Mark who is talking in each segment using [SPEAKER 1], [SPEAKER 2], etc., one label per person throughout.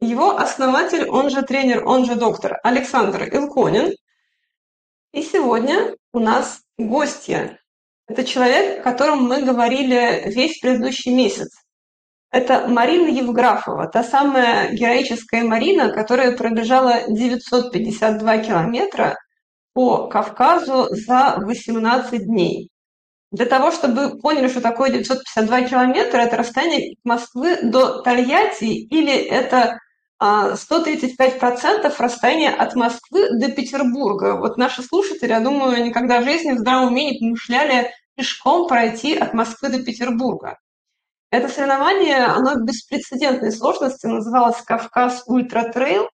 [SPEAKER 1] его основатель, он же тренер, он же доктор Александр Илконин. И сегодня у нас гостья. Это человек, о котором мы говорили весь предыдущий месяц. Это Марина Евграфова, та самая героическая Марина, которая пробежала 952 километра по Кавказу за 18 дней. Для того, чтобы поняли, что такое 952 километра, это расстояние Москвы до Тольятти или это 135% расстояния от Москвы до Петербурга. Вот наши слушатели, я думаю, никогда в жизни в здравом уме не помышляли пешком пройти от Москвы до Петербурга. Это соревнование, оно беспрецедентной сложности, называлось «Кавказ Ультра Трейл».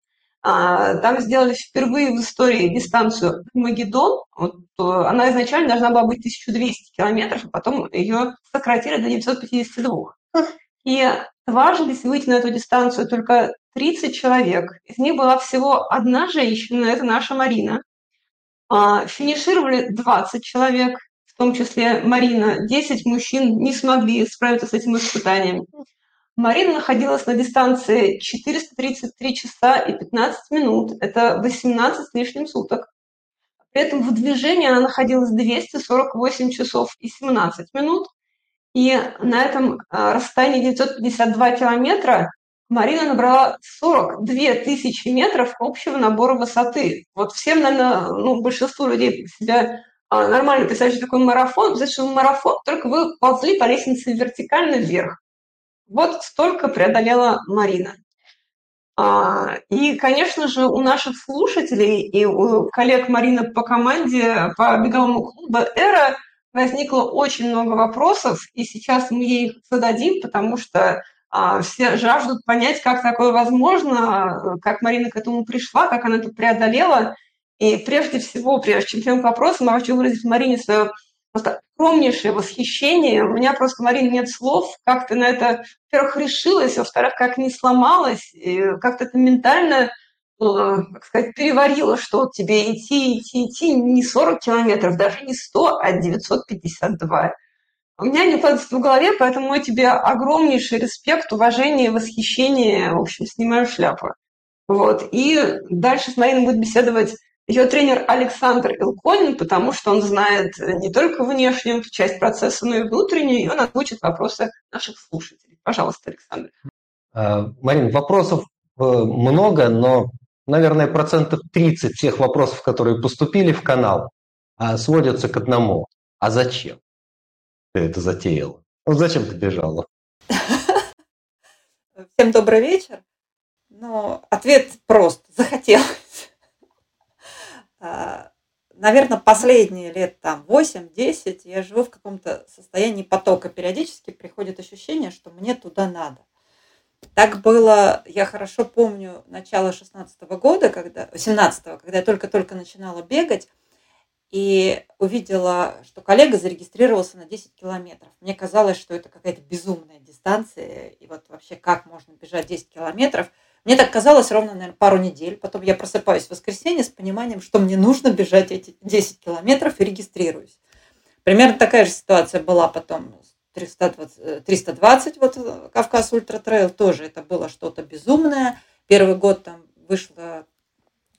[SPEAKER 1] А, там сделали впервые в истории дистанцию Армагеддон. Вот, э, она изначально должна была быть 1200 километров, а потом ее сократили до 952. И отважились выйти на эту дистанцию только 30 человек. Из них была всего одна женщина, это наша Марина. А, финишировали 20 человек, в том числе Марина. 10 мужчин не смогли справиться с этим испытанием. Марина находилась на дистанции 433 часа и 15 минут. Это 18 с лишним суток. При этом в движении она находилась 248 часов и 17 минут. И на этом а, расстоянии 952 километра Марина набрала 42 тысячи метров общего набора высоты. Вот всем, наверное, ну, большинству людей себя а, нормально представляют, что такое марафон. Что марафон, только вы ползли по лестнице вертикально вверх. Вот столько преодолела Марина. А, и, конечно же, у наших слушателей и у коллег Марины по команде, по беговому клубу «Эра» возникло очень много вопросов, и сейчас мы ей их зададим, потому что а, все жаждут понять, как такое возможно, как Марина к этому пришла, как она это преодолела. И прежде всего, прежде чем к вопросам, я хочу выразить Марине свое просто огромнейшее восхищение. У меня просто, Марина, нет слов, как ты на это, во-первых, решилась, во-вторых, как не сломалась, и как ты это ментально, как сказать, переварила, что тебе идти, идти, идти не 40 километров, даже не 100, а 952. У меня не укладывается в голове, поэтому мой тебе огромнейший респект, уважение, восхищение. В общем, снимаю шляпу. Вот. И дальше с Мариной будет беседовать ее тренер Александр Илконин, потому что он знает не только внешнюю часть процесса, но и внутреннюю, и он озвучит вопросы наших слушателей. Пожалуйста, Александр.
[SPEAKER 2] А, Марин, вопросов э, много, но, наверное, процентов 30 всех вопросов, которые поступили в канал, а, сводятся к одному. А зачем? ты это затеяла? Ну, зачем ты бежала?
[SPEAKER 3] Всем добрый вечер. Ну, ответ прост. Захотелось. А, Наверное, последние лет там 8-10 я живу в каком-то состоянии потока. Периодически приходит ощущение, что мне туда надо. Так было, я хорошо помню, начало 16 -го года, когда, 17 когда я только-только начинала бегать и увидела, что коллега зарегистрировался на 10 километров. Мне казалось, что это какая-то безумная дистанция, и вот вообще как можно бежать 10 километров. Мне так казалось ровно, наверное, пару недель. Потом я просыпаюсь в воскресенье с пониманием, что мне нужно бежать эти 10 километров и регистрируюсь. Примерно такая же ситуация была потом 320, 320 вот Кавказ Ультра Трейл, тоже это было что-то безумное. Первый год там вышло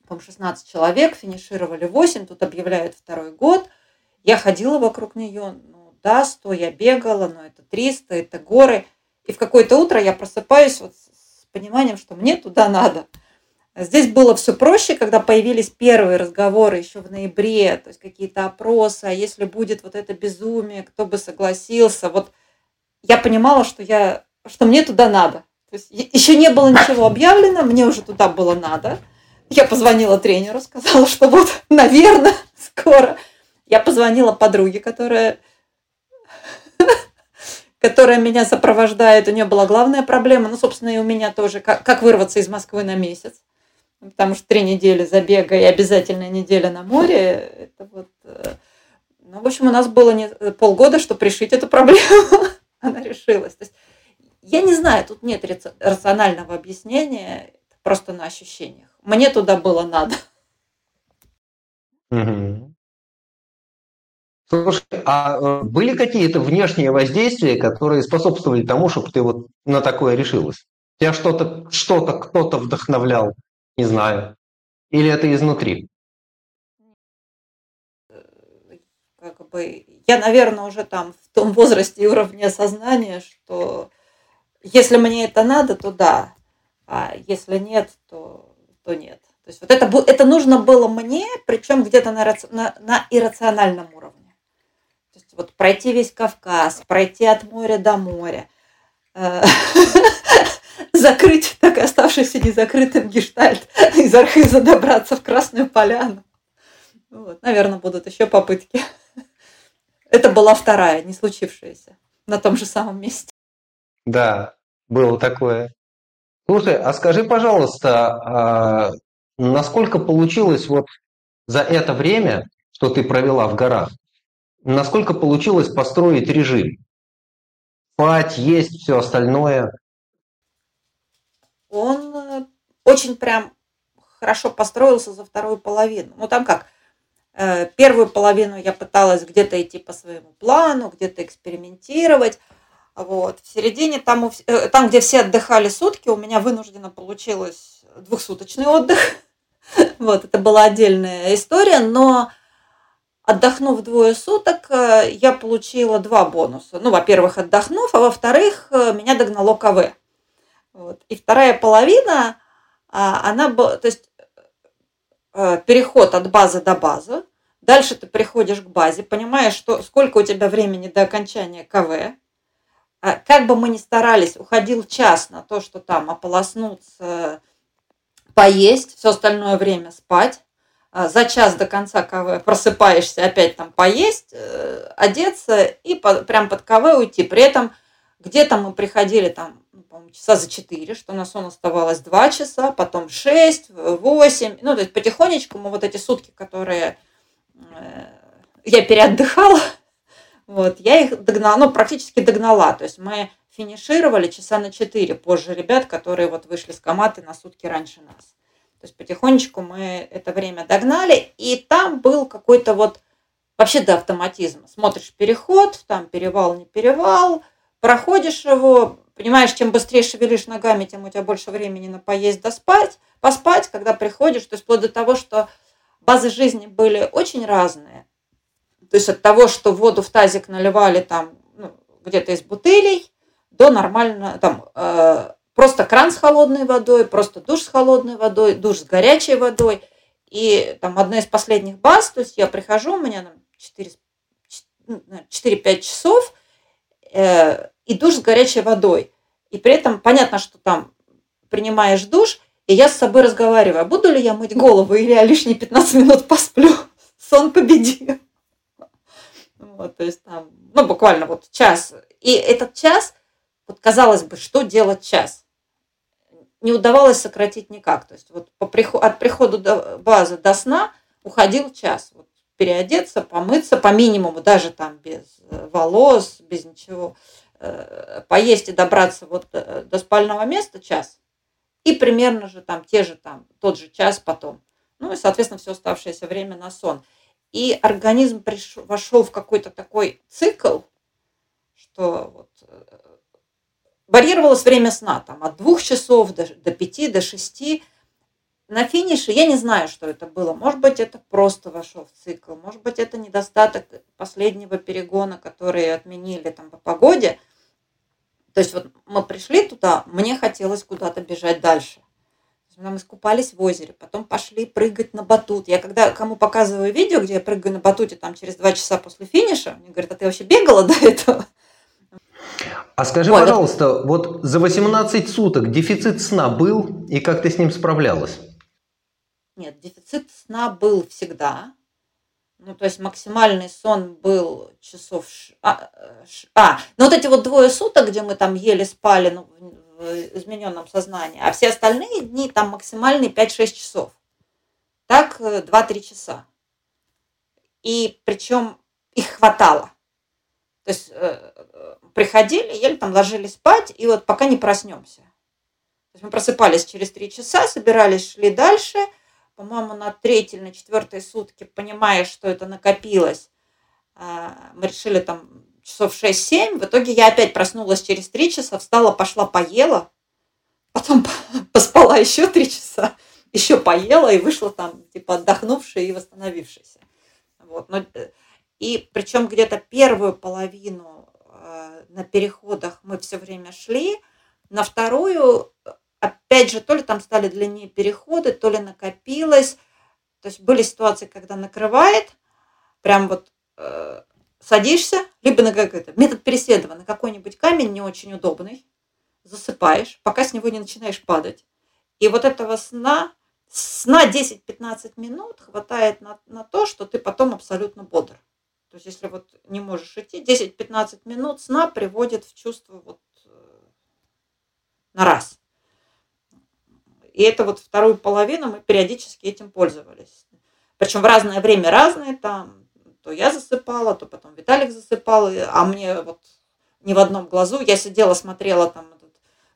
[SPEAKER 3] по 16 человек, финишировали 8, тут объявляют второй год. Я ходила вокруг нее, ну да, 100 я бегала, но это 300, это горы. И в какое-то утро я просыпаюсь вот с пониманием, что мне туда надо. Здесь было все проще, когда появились первые разговоры еще в ноябре, то есть какие-то опросы, а если будет вот это безумие, кто бы согласился. Вот я понимала, что, я, что мне туда надо. То есть еще не было ничего объявлено, мне уже туда было надо – я позвонила тренеру, сказала, что вот, наверное, скоро. Я позвонила подруге, которая которая меня сопровождает. У нее была главная проблема, ну, собственно, и у меня тоже, как, как вырваться из Москвы на месяц. Потому что три недели забега и обязательная неделя на море, это вот... Э, ну, в общем, у нас было не, полгода, чтобы решить эту проблему. Она решилась. То есть, я не знаю, тут нет рационального объяснения, просто на ощущениях. Мне туда было надо.
[SPEAKER 4] Угу. Слушай, а э, были какие-то внешние воздействия, которые способствовали тому, чтобы ты вот на такое решилась? Тебя что-то, что-то кто-то вдохновлял, не знаю. Или это изнутри?
[SPEAKER 3] Как бы, я, наверное, уже там в том возрасте и уровне сознания, что если мне это надо, то да, а если нет, то, то нет. То есть вот это, это нужно было мне, причем где-то на, на, на иррациональном уровне. То есть вот пройти весь Кавказ, пройти от моря до моря, э, закрыть так оставшийся незакрытым гештальт из Архиза добраться в Красную Поляну. Вот, наверное, будут еще попытки. Это была вторая, не случившаяся, на том же самом месте.
[SPEAKER 4] Да, было такое. Слушай, а скажи, пожалуйста, а насколько получилось вот за это время, что ты провела в горах, насколько получилось построить режим? Спать, есть, все остальное?
[SPEAKER 3] Он э, очень прям хорошо построился за вторую половину. Ну там как, э, первую половину я пыталась где-то идти по своему плану, где-то экспериментировать, вот. В середине, там, э, там, где все отдыхали сутки, у меня вынужденно получилось двухсуточный отдых. Вот, это была отдельная история, но отдохнув двое суток, я получила два бонуса. Ну, во-первых, отдохнув, а во-вторых, меня догнало КВ. Вот. И вторая половина, а, она то есть переход от базы до базы. Дальше ты приходишь к базе, понимаешь, что сколько у тебя времени до окончания КВ, а как бы мы ни старались, уходил час на то, что там ополоснуться, поесть, все остальное время спать. А за час до конца КВ просыпаешься, опять там поесть, э, одеться и по, прям под КВ уйти. При этом где-то мы приходили там, часа за 4, что на сон оставалось 2 часа, потом 6, 8. Ну, то есть потихонечку мы вот эти сутки, которые э, я переотдыхала, вот, я их догнала, ну, практически догнала. То есть мы финишировали часа на 4 позже ребят, которые вот вышли с коматы на сутки раньше нас. То есть потихонечку мы это время догнали, и там был какой-то вот вообще до автоматизма. Смотришь переход, там перевал, не перевал, проходишь его, понимаешь, чем быстрее шевелишь ногами, тем у тебя больше времени на поесть, доспать, поспать, когда приходишь, то есть вплоть до того, что базы жизни были очень разные. То есть от того, что воду в тазик наливали там ну, где-то из бутылей, до нормально, там, э, просто кран с холодной водой, просто душ с холодной водой, душ с горячей водой. И там одна из последних баз, то есть я прихожу, у меня там 4-5 часов, э, и душ с горячей водой. И при этом понятно, что там принимаешь душ, и я с собой разговариваю, а буду ли я мыть голову, или я лишние 15 минут посплю. Сон победил. Вот, то есть там, ну, буквально вот час. И этот час, вот казалось бы, что делать час? Не удавалось сократить никак. То есть вот по приход, от прихода до базы до сна уходил час. Вот, переодеться, помыться по минимуму, даже там без э, волос, без ничего. Э, поесть и добраться вот до спального места час. И примерно же там те же там, тот же час потом. Ну и, соответственно, все оставшееся время на сон. И организм пришел, вошел в какой-то такой цикл, что вот, э, варьировалось время сна там, от двух часов до, до пяти, до шести. На финише я не знаю, что это было. Может быть, это просто вошел в цикл. Может быть, это недостаток последнего перегона, который отменили там по погоде. То есть вот мы пришли туда, мне хотелось куда-то бежать дальше. Мы искупались в озере, потом пошли прыгать на батут. Я когда кому показываю видео, где я прыгаю на батуте там через два часа после финиша, мне говорят, а ты вообще бегала до этого?
[SPEAKER 4] А скажи, вот. пожалуйста, вот за 18 суток дефицит сна был, и как ты с ним справлялась?
[SPEAKER 3] Нет, дефицит сна был всегда. Ну, то есть максимальный сон был часов... А, а, ну вот эти вот двое суток, где мы там еле спали, ну, в измененном сознании, а все остальные дни там максимальные 5-6 часов. Так 2-3 часа. И причем их хватало. То есть э, приходили, еле там ложились спать, и вот пока не проснемся. То есть мы просыпались через три часа, собирались, шли дальше. По-моему, на или на четвертые сутки, понимая, что это накопилось, а, мы решили там часов 6-7. В итоге я опять проснулась через три часа, встала, пошла, поела. Потом поспала еще три часа, еще поела и вышла там, типа, отдохнувшая и восстановившаяся. Вот. Но, э, и причем где-то первую половину э, на переходах мы все время шли, на вторую, опять же, то ли там стали длиннее переходы, то ли накопилось. То есть были ситуации, когда накрывает, прям вот э, садишься, либо на какой-то метод переследования, на какой-нибудь камень не очень удобный, засыпаешь, пока с него не начинаешь падать. И вот этого сна, сна 10-15 минут хватает на, на то, что ты потом абсолютно бодр. То есть, если вот не можешь идти, 10-15 минут сна приводит в чувство вот э, на раз. И это вот вторую половину мы периодически этим пользовались. Причем в разное время разное, там то я засыпала, то потом Виталик засыпал, а мне вот ни в одном глазу. Я сидела, смотрела там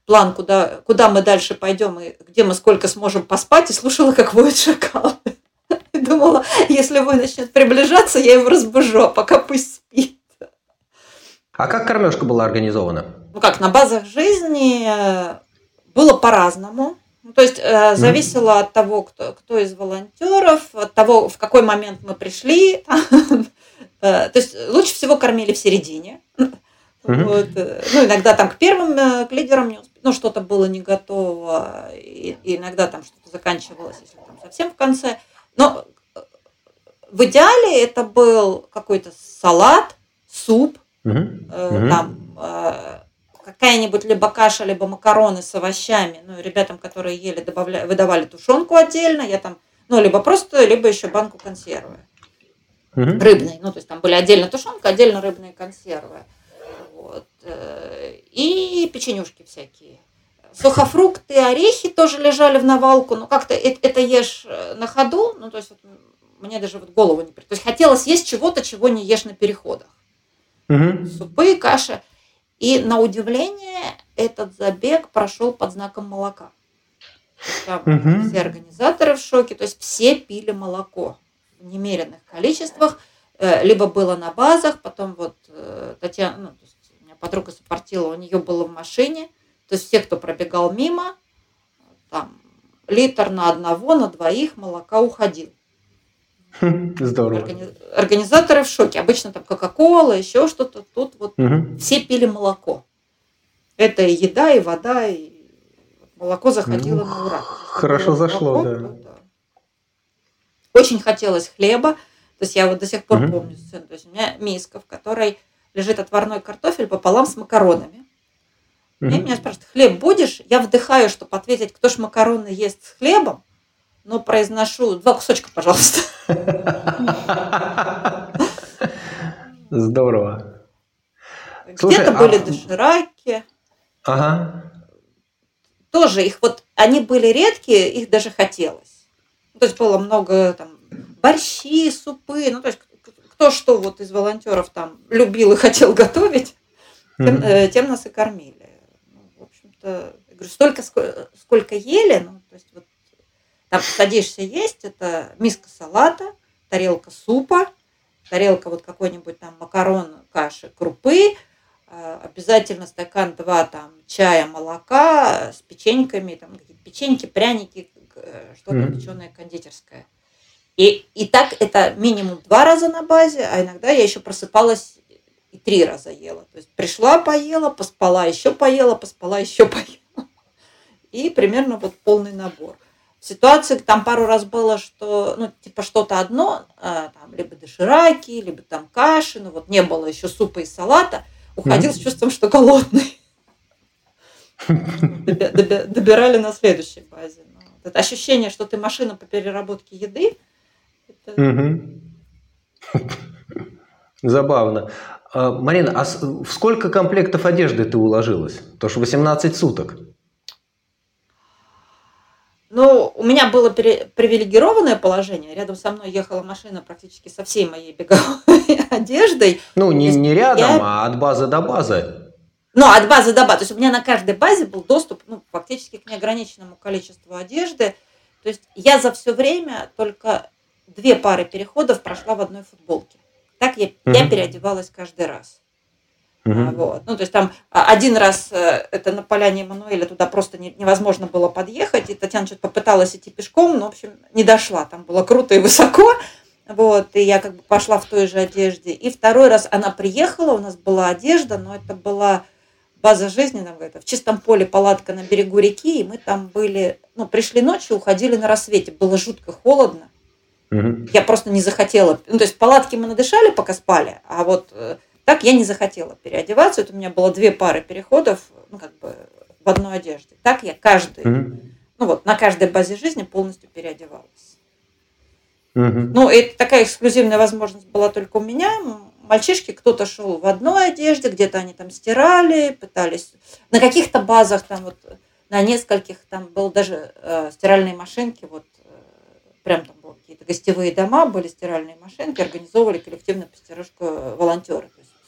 [SPEAKER 3] план, куда, куда мы дальше пойдем и где мы сколько сможем поспать, и слушала, как воет шакал. И думала, если вой начнет приближаться, я его разбужу, а пока пусть спит.
[SPEAKER 2] А как кормежка была организована?
[SPEAKER 3] Ну как, на базах жизни было по-разному. Ну, то есть э, зависело mm-hmm. от того, кто, кто из волонтеров, от того, в какой момент мы пришли. Э, то есть лучше всего кормили в середине. Вот. Э, ну, иногда там к первым э, к лидерам не успели, ну, что-то было не готово, и, и иногда там что-то заканчивалось, если там совсем в конце. Но в идеале это был какой-то салат, суп, э, там э, какая-нибудь либо каша, либо макароны с овощами. Ну, ребятам, которые ели, добавля... выдавали тушенку отдельно. Я там, ну, либо просто, либо еще банку консервы. Угу. Рыбной. Ну, то есть там были отдельно тушенка, отдельно рыбные консервы. Вот. Э, и печенюшки всякие. Сухофрукты, орехи тоже лежали в навалку. Ну, как-то это, это ешь э, на ходу. Ну, то есть вот, мне даже вот голову не... То есть хотелось есть чего-то, чего не ешь на переходах. Угу. Супы, каша. И на удивление этот забег прошел под знаком молока. Там угу. все организаторы в шоке, то есть все пили молоко в немеренных количествах, э, либо было на базах, потом вот э, Татьяна, ну, то есть у меня подруга сопортила, у нее было в машине, то есть все, кто пробегал мимо, там литр на одного, на двоих молока уходил.
[SPEAKER 2] Здорово.
[SPEAKER 3] Организаторы в шоке. Обычно там Кока-Кола, еще что-то. Тут вот угу. все пили молоко. Это и еда, и вода, и молоко заходило ну, на ура.
[SPEAKER 2] Хорошо зашло, молоко, да. да.
[SPEAKER 3] Очень хотелось хлеба. То есть я вот до сих пор угу. помню сцену. То есть у меня миска, в которой лежит отварной картофель пополам с макаронами. Угу. И меня спрашивают, хлеб будешь? Я вдыхаю, чтобы ответить, кто ж макароны ест с хлебом но произношу два кусочка, пожалуйста.
[SPEAKER 2] Здорово.
[SPEAKER 3] Где-то а были дошираки.
[SPEAKER 2] Ага.
[SPEAKER 3] Тоже их вот, они были редкие, их даже хотелось. То есть было много там борщи, супы, ну то есть кто что вот из волонтеров там любил и хотел готовить, тем, mm-hmm. тем нас и кормили. Ну, в общем-то, говорю, столько, сколько ели, ну, то есть вот там садишься есть, это миска салата, тарелка супа, тарелка вот какой-нибудь там макарон, каши, крупы, э, обязательно стакан два там чая, молока с печеньками, там какие-то печеньки, пряники, э, что-то mm-hmm. печеное кондитерское. И, и так это минимум два раза на базе, а иногда я еще просыпалась и три раза ела. То есть пришла, поела, поспала, еще поела, поспала, еще поела. И примерно вот полный набор ситуации там пару раз было, что, ну, типа что-то одно, а, там, либо дошираки, либо там каши, ну, вот не было еще супа и салата, уходил mm-hmm. с чувством, что голодный. Добирали на следующей базе. Ну, это ощущение, что ты машина по переработке еды.
[SPEAKER 2] Забавно. А, Марина, а в сколько комплектов одежды ты уложилась? То что 18 суток.
[SPEAKER 3] Ну, у меня было привилегированное положение. Рядом со мной ехала машина практически со всей моей беговой одеждой.
[SPEAKER 2] Ну, не, не рядом, я... а от базы до базы.
[SPEAKER 3] Ну, от базы до базы. То есть у меня на каждой базе был доступ ну, фактически к неограниченному количеству одежды. То есть я за все время только две пары переходов прошла в одной футболке. Так я, угу. я переодевалась каждый раз. Угу. Вот. Ну, то есть там а, один раз э, это на поляне Эммануэля туда просто не, невозможно было подъехать, и Татьяна что-то попыталась идти пешком, но, в общем, не дошла. Там было круто и высоко. Вот, и я как бы пошла в той же одежде. И второй раз она приехала, у нас была одежда, но это была база жизни, нам говорят, в чистом поле палатка на берегу реки, и мы там были, ну, пришли ночью, уходили на рассвете, было жутко холодно. Угу. Я просто не захотела. Ну, то есть палатки мы надышали, пока спали, а вот э, так я не захотела переодеваться. Это у меня было две пары переходов, ну, как бы в одной одежде. Так я каждый, mm ну вот, на каждой базе жизни полностью переодевалась. mm Ну, это такая эксклюзивная возможность была только у меня. Мальчишки, кто-то шел в одной одежде, где-то они там стирали, пытались. На каких-то базах там вот, на нескольких там был даже э, стиральные машинки, вот э, прям там были какие-то гостевые дома, были стиральные машинки, организовывали коллективную постирушку волонтеры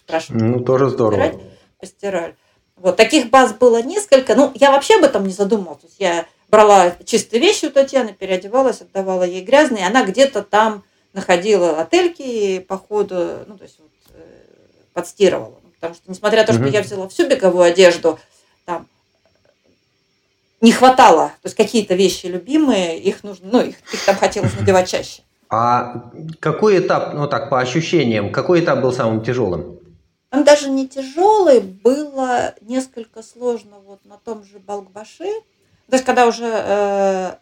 [SPEAKER 2] спрашивают. Ну, тоже здорово.
[SPEAKER 3] Постирать, постирали. Вот, таких баз было несколько. Ну, я вообще об этом не задумывалась. То есть я брала чистые вещи у Татьяны, переодевалась, отдавала ей грязные. Она где-то там находила отельки по ходу, ну, то есть вот, э, подстирывала. Потому что, несмотря на то, что угу. я взяла всю беговую одежду, там не хватало. То есть какие-то вещи любимые, их нужно, ну, их, их там хотелось надевать чаще.
[SPEAKER 2] А какой этап, ну так, по ощущениям, какой этап был самым тяжелым?
[SPEAKER 3] Он даже не тяжелый, было несколько сложно вот на том же Балкбаши. То есть, когда уже э,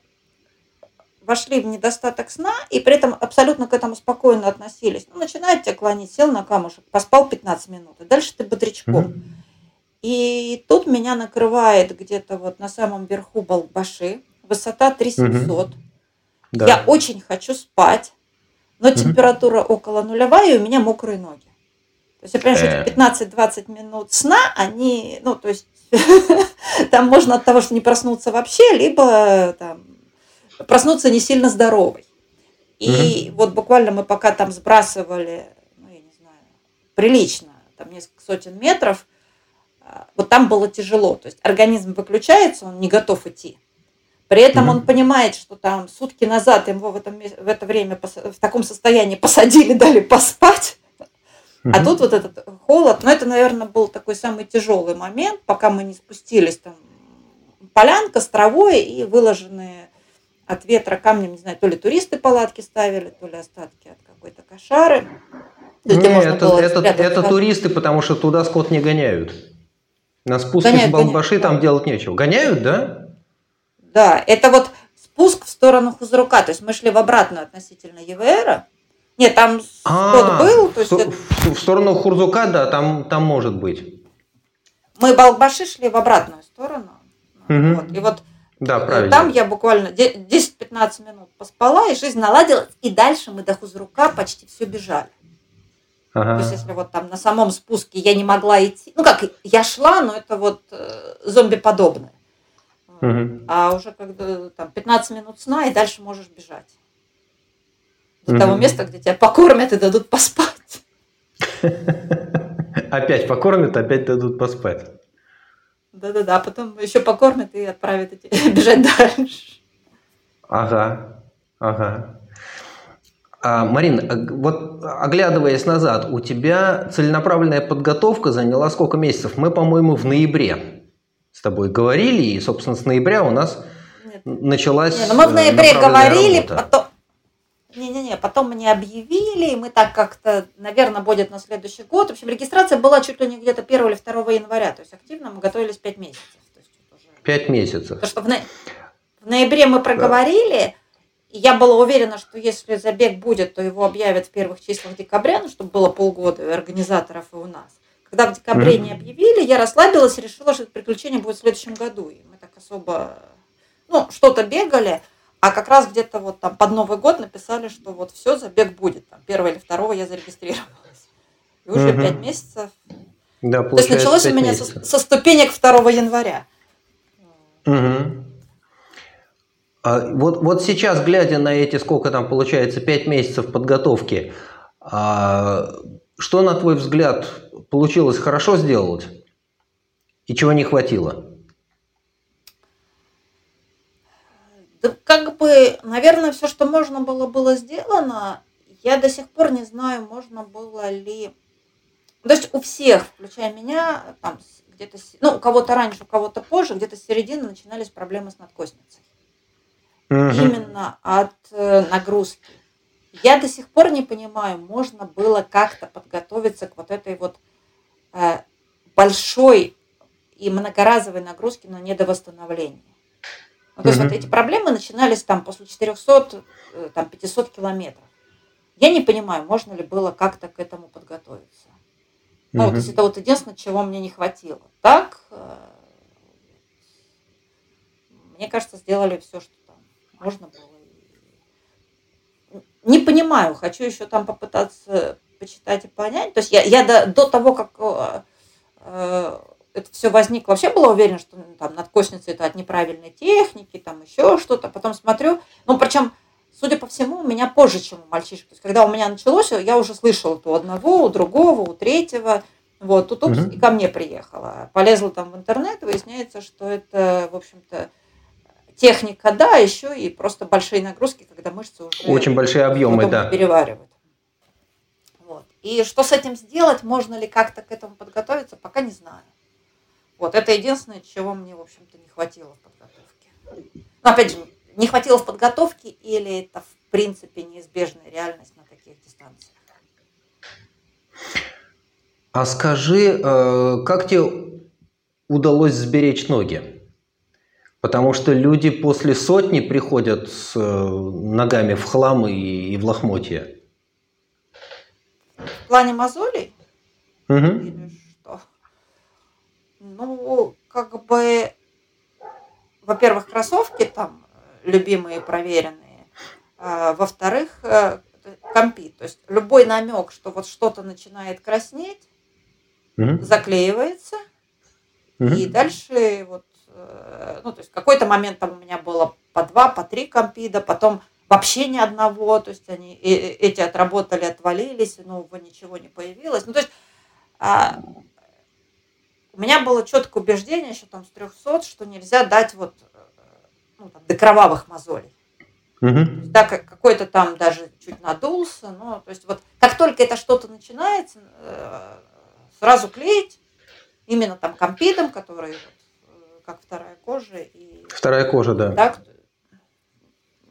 [SPEAKER 3] вошли в недостаток сна, и при этом абсолютно к этому спокойно относились. Ну, начинает тебя клонить, сел на камушек, поспал 15 минут, и дальше ты бодрячком. Mm-hmm. И тут меня накрывает где-то вот на самом верху Балкбаши, высота 3700. Mm-hmm. Да. Я очень хочу спать, но mm-hmm. температура около нулевая, и у меня мокрые ноги. То есть я понимаю, что эти 15-20 э. минут сна, они, ну, то есть там можно от того, что не проснуться вообще, либо там, проснуться не сильно здоровой. И вот буквально мы пока там сбрасывали, ну, я не знаю, прилично, там несколько сотен метров, а, вот там было тяжело. То есть организм выключается, он не готов идти. При этом он понимает, что там сутки назад его в, этом, в это время в таком состоянии посадили, дали поспать. А тут вот этот холод, ну это, наверное, был такой самый тяжелый момент, пока мы не спустились там полянка с травой и выложенные от ветра камнем, не знаю, то ли туристы палатки ставили, то ли остатки от какой-то кошары.
[SPEAKER 2] Нет, это, это, это туристы, потому что туда скот не гоняют. На спуске гоняют, с Балбаши гоняют, там да. делать нечего. Гоняют, да?
[SPEAKER 3] Да, это вот спуск в сторону Хузрука. То есть мы шли в обратную относительно ЕВРа. Нет, там а, был. То есть в,
[SPEAKER 2] это... в сторону Хурзука, да, там, там может быть.
[SPEAKER 3] Мы Балбаши шли в обратную сторону. Угу. Вот, и вот да, правильно. там я буквально 10-15 минут поспала, и жизнь наладилась. И дальше мы до Хузрука почти все бежали. Ага. То есть, если вот там на самом спуске я не могла идти, ну как, я шла, но это вот э, зомби-подобное. Угу. А уже когда там 15 минут сна, и дальше можешь бежать до того места, где тебя покормят и дадут поспать.
[SPEAKER 2] Опять покормят, опять дадут поспать.
[SPEAKER 3] Да-да-да, а потом еще покормят и отправят бежать дальше.
[SPEAKER 2] Ага, ага. А, Марин, а, вот оглядываясь назад, у тебя целенаправленная подготовка заняла сколько месяцев? Мы, по-моему, в ноябре с тобой говорили, и, собственно, с ноября у нас Нет. началась
[SPEAKER 3] Нет, ну мы в ноябре говорили, работа. потом, не-не-не, потом мне объявили, и мы так как-то, наверное, будет на следующий год. В общем, регистрация была чуть ли не где-то 1 или 2 января, то есть активно мы готовились 5 месяцев. То есть
[SPEAKER 2] уже... 5 месяцев. Потому
[SPEAKER 3] что в, на... в ноябре мы проговорили, да. и я была уверена, что если забег будет, то его объявят в первых числах декабря, ну, чтобы было полгода у организаторов и у нас. Когда в декабре mm-hmm. не объявили, я расслабилась и решила, что это приключение будет в следующем году. И мы так особо, ну, что-то бегали – а как раз где-то вот там под Новый год написали, что вот все, забег будет. Там первого или второго я зарегистрировалась. И уже угу. 5 месяцев.
[SPEAKER 4] Да,
[SPEAKER 3] То есть началось у меня со, со ступенек 2 января.
[SPEAKER 4] Угу. А вот, вот сейчас, глядя на эти, сколько там получается, 5 месяцев подготовки, а, что, на твой взгляд, получилось хорошо сделать и чего не хватило?
[SPEAKER 3] Да как бы, наверное, все, что можно было, было сделано. Я до сих пор не знаю, можно было ли... То есть у всех, включая меня, там где-то, ну, у кого-то раньше, у кого-то позже, где-то с середины начинались проблемы с надкосницей. Угу. Именно от э, нагрузки. Я до сих пор не понимаю, можно было как-то подготовиться к вот этой вот э, большой и многоразовой нагрузке, но не до восстановления. Ну, то есть вот эти проблемы начинались там после 400, э, там 500 километров. Я не понимаю, можно ли было как-то к этому подготовиться. Ну, вот, то есть это вот единственное, чего мне не хватило. Так, э, мне кажется, сделали все, что там можно было. Не понимаю, хочу еще там попытаться почитать и понять. То есть я, я до, до того, как э, э это все возникло, вообще была уверена, что ну, там надкосница это от неправильной техники, там еще что-то. Потом смотрю, ну причем, судя по всему, у меня позже, чем у мальчишек. То есть когда у меня началось, я уже слышала то у одного, у другого, у третьего. Вот, тут упс, угу. и ко мне приехала. Полезла там в интернет, выясняется, что это, в общем-то, техника, да, еще и просто большие нагрузки, когда мышцы уже...
[SPEAKER 4] Очень большие объемы, да.
[SPEAKER 3] Переваривают. Вот. И что с этим сделать, можно ли как-то к этому подготовиться, пока не знаю. Вот это единственное, чего мне, в общем-то, не хватило в подготовке. Но опять же, не хватило в подготовке или это в принципе неизбежная реальность на таких дистанциях?
[SPEAKER 4] А скажи, э, как тебе удалось сберечь ноги? Потому что люди после сотни приходят с э, ногами в хлам и, в лохмотья.
[SPEAKER 3] В плане мозолей?
[SPEAKER 4] Угу. Или
[SPEAKER 3] ну, как бы, во-первых, кроссовки там любимые, проверенные. А, во-вторых, э, компи. То есть любой намек, что вот что-то начинает краснеть, угу. заклеивается. Угу. И дальше вот, э, ну, то есть какой-то момент там у меня было по два, по три компида, потом вообще ни одного, то есть они эти отработали, отвалились, нового ничего не появилось. Ну, то есть а, у меня было четкое убеждение еще там с 300, что нельзя дать вот ну, там, до кровавых мозолей. Угу. Да, какой-то там даже чуть надулся, но то есть вот как только это что-то начинается, э, сразу клеить, именно там компидом, который вот, э, как вторая кожа. И,
[SPEAKER 4] вторая кожа, да.
[SPEAKER 3] Так,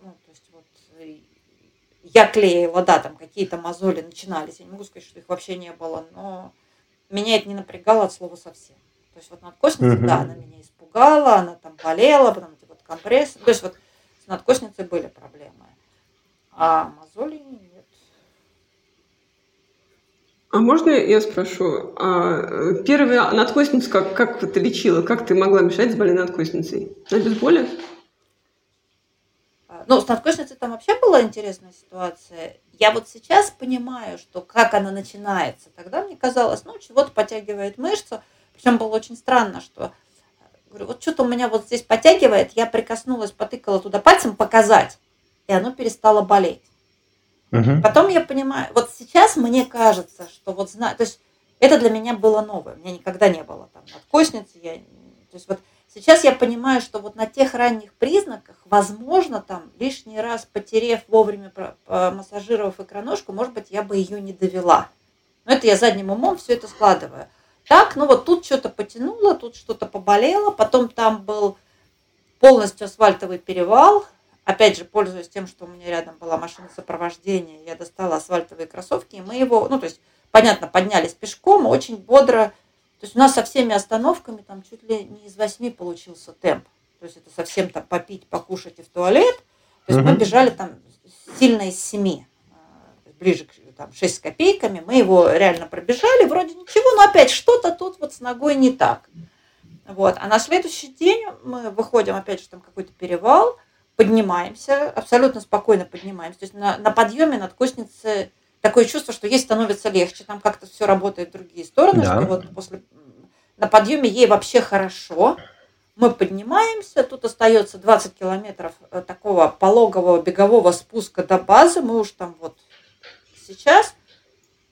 [SPEAKER 3] ну, то есть вот я клеила, да, там какие-то мозоли начинались, я не могу сказать, что их вообще не было, но меня это не напрягало от слова совсем. То есть вот надкосница, угу. да, она меня испугала, она там болела, потом эти вот компрессы. То есть вот с надкосницей были проблемы. А мозоли нет.
[SPEAKER 1] А можно я спрошу? А первая надкосница, как, как ты лечила? Как ты могла мешать с больной надкосницей? На обезболие?
[SPEAKER 3] Ну, с надкосницей там вообще была интересная ситуация. Я вот сейчас понимаю, что как она начинается. Тогда мне казалось, ну, чего-то подтягивает мышцу. Причем было очень странно, что говорю, вот что-то у меня вот здесь подтягивает. Я прикоснулась, потыкала туда пальцем показать, и оно перестало болеть. Угу. Потом я понимаю, вот сейчас мне кажется, что вот знаю, то есть это для меня было новое. У меня никогда не было там надкосницы. Я, то есть вот Сейчас я понимаю, что вот на тех ранних признаках, возможно, там лишний раз потерев вовремя, массажировав икроножку, может быть, я бы ее не довела. Но это я задним умом все это складываю. Так, ну вот тут что-то потянуло, тут что-то поболело, потом там был полностью асфальтовый перевал. Опять же, пользуясь тем, что у меня рядом была машина сопровождения, я достала асфальтовые кроссовки, и мы его, ну то есть, понятно, поднялись пешком, очень бодро то есть у нас со всеми остановками там чуть ли не из восьми получился темп. То есть это совсем там попить, покушать и в туалет. То есть угу. мы бежали там сильно из семи, а, ближе к там, 6 с копейками. Мы его реально пробежали, вроде ничего, но опять что-то тут вот с ногой не так. Вот. А на следующий день мы выходим, опять же, там какой-то перевал, поднимаемся, абсолютно спокойно поднимаемся. То есть на, на подъеме надкосницы такое чувство, что ей становится легче, там как-то все работает в другие стороны,
[SPEAKER 4] Да.
[SPEAKER 3] что вот после на подъеме ей вообще хорошо. Мы поднимаемся, тут остается 20 километров э, такого пологового бегового спуска до базы, мы уж там вот сейчас.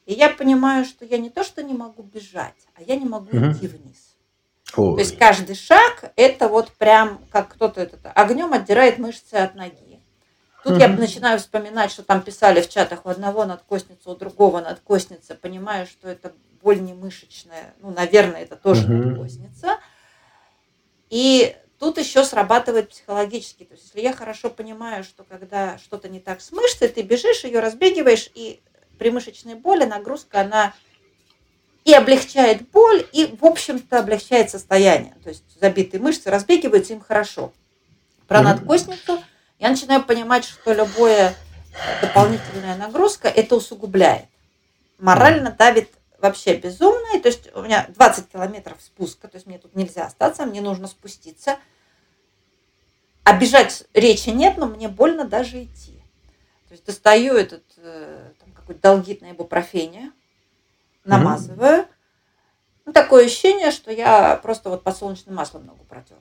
[SPEAKER 3] И я понимаю, что я не то, что не могу бежать, а я не могу
[SPEAKER 4] Мгм.
[SPEAKER 3] идти вниз.
[SPEAKER 2] Ой.
[SPEAKER 3] То есть каждый шаг это вот прям как кто-то этот огнем отдирает мышцы от ноги. Тут я начинаю вспоминать, что там писали в чатах у одного надкостница, у другого надкостница, понимаю, что это боль не мышечная. Ну, наверное, это тоже
[SPEAKER 4] Мгм.
[SPEAKER 3] надкостница. И тут еще срабатывает психологически. То есть, если я хорошо понимаю, что когда что-то не так с мышцей, ты бежишь, ее разбегиваешь, и при мышечной боли нагрузка, она и облегчает боль, и, в общем-то, облегчает состояние. То есть забитые мышцы разбегиваются, им хорошо. Про
[SPEAKER 4] Мгм.
[SPEAKER 3] Я начинаю понимать, что любая дополнительная нагрузка это усугубляет. Морально давит вообще безумно. И, то есть у меня 20 километров спуска, то есть мне тут нельзя остаться, мне нужно спуститься. А бежать речи нет, но мне больно даже идти. То есть достаю этот э, там, какой-то долгит на ибупрофене, намазываю. Ну, такое ощущение, что я просто вот подсолнечным маслом ногу протерла.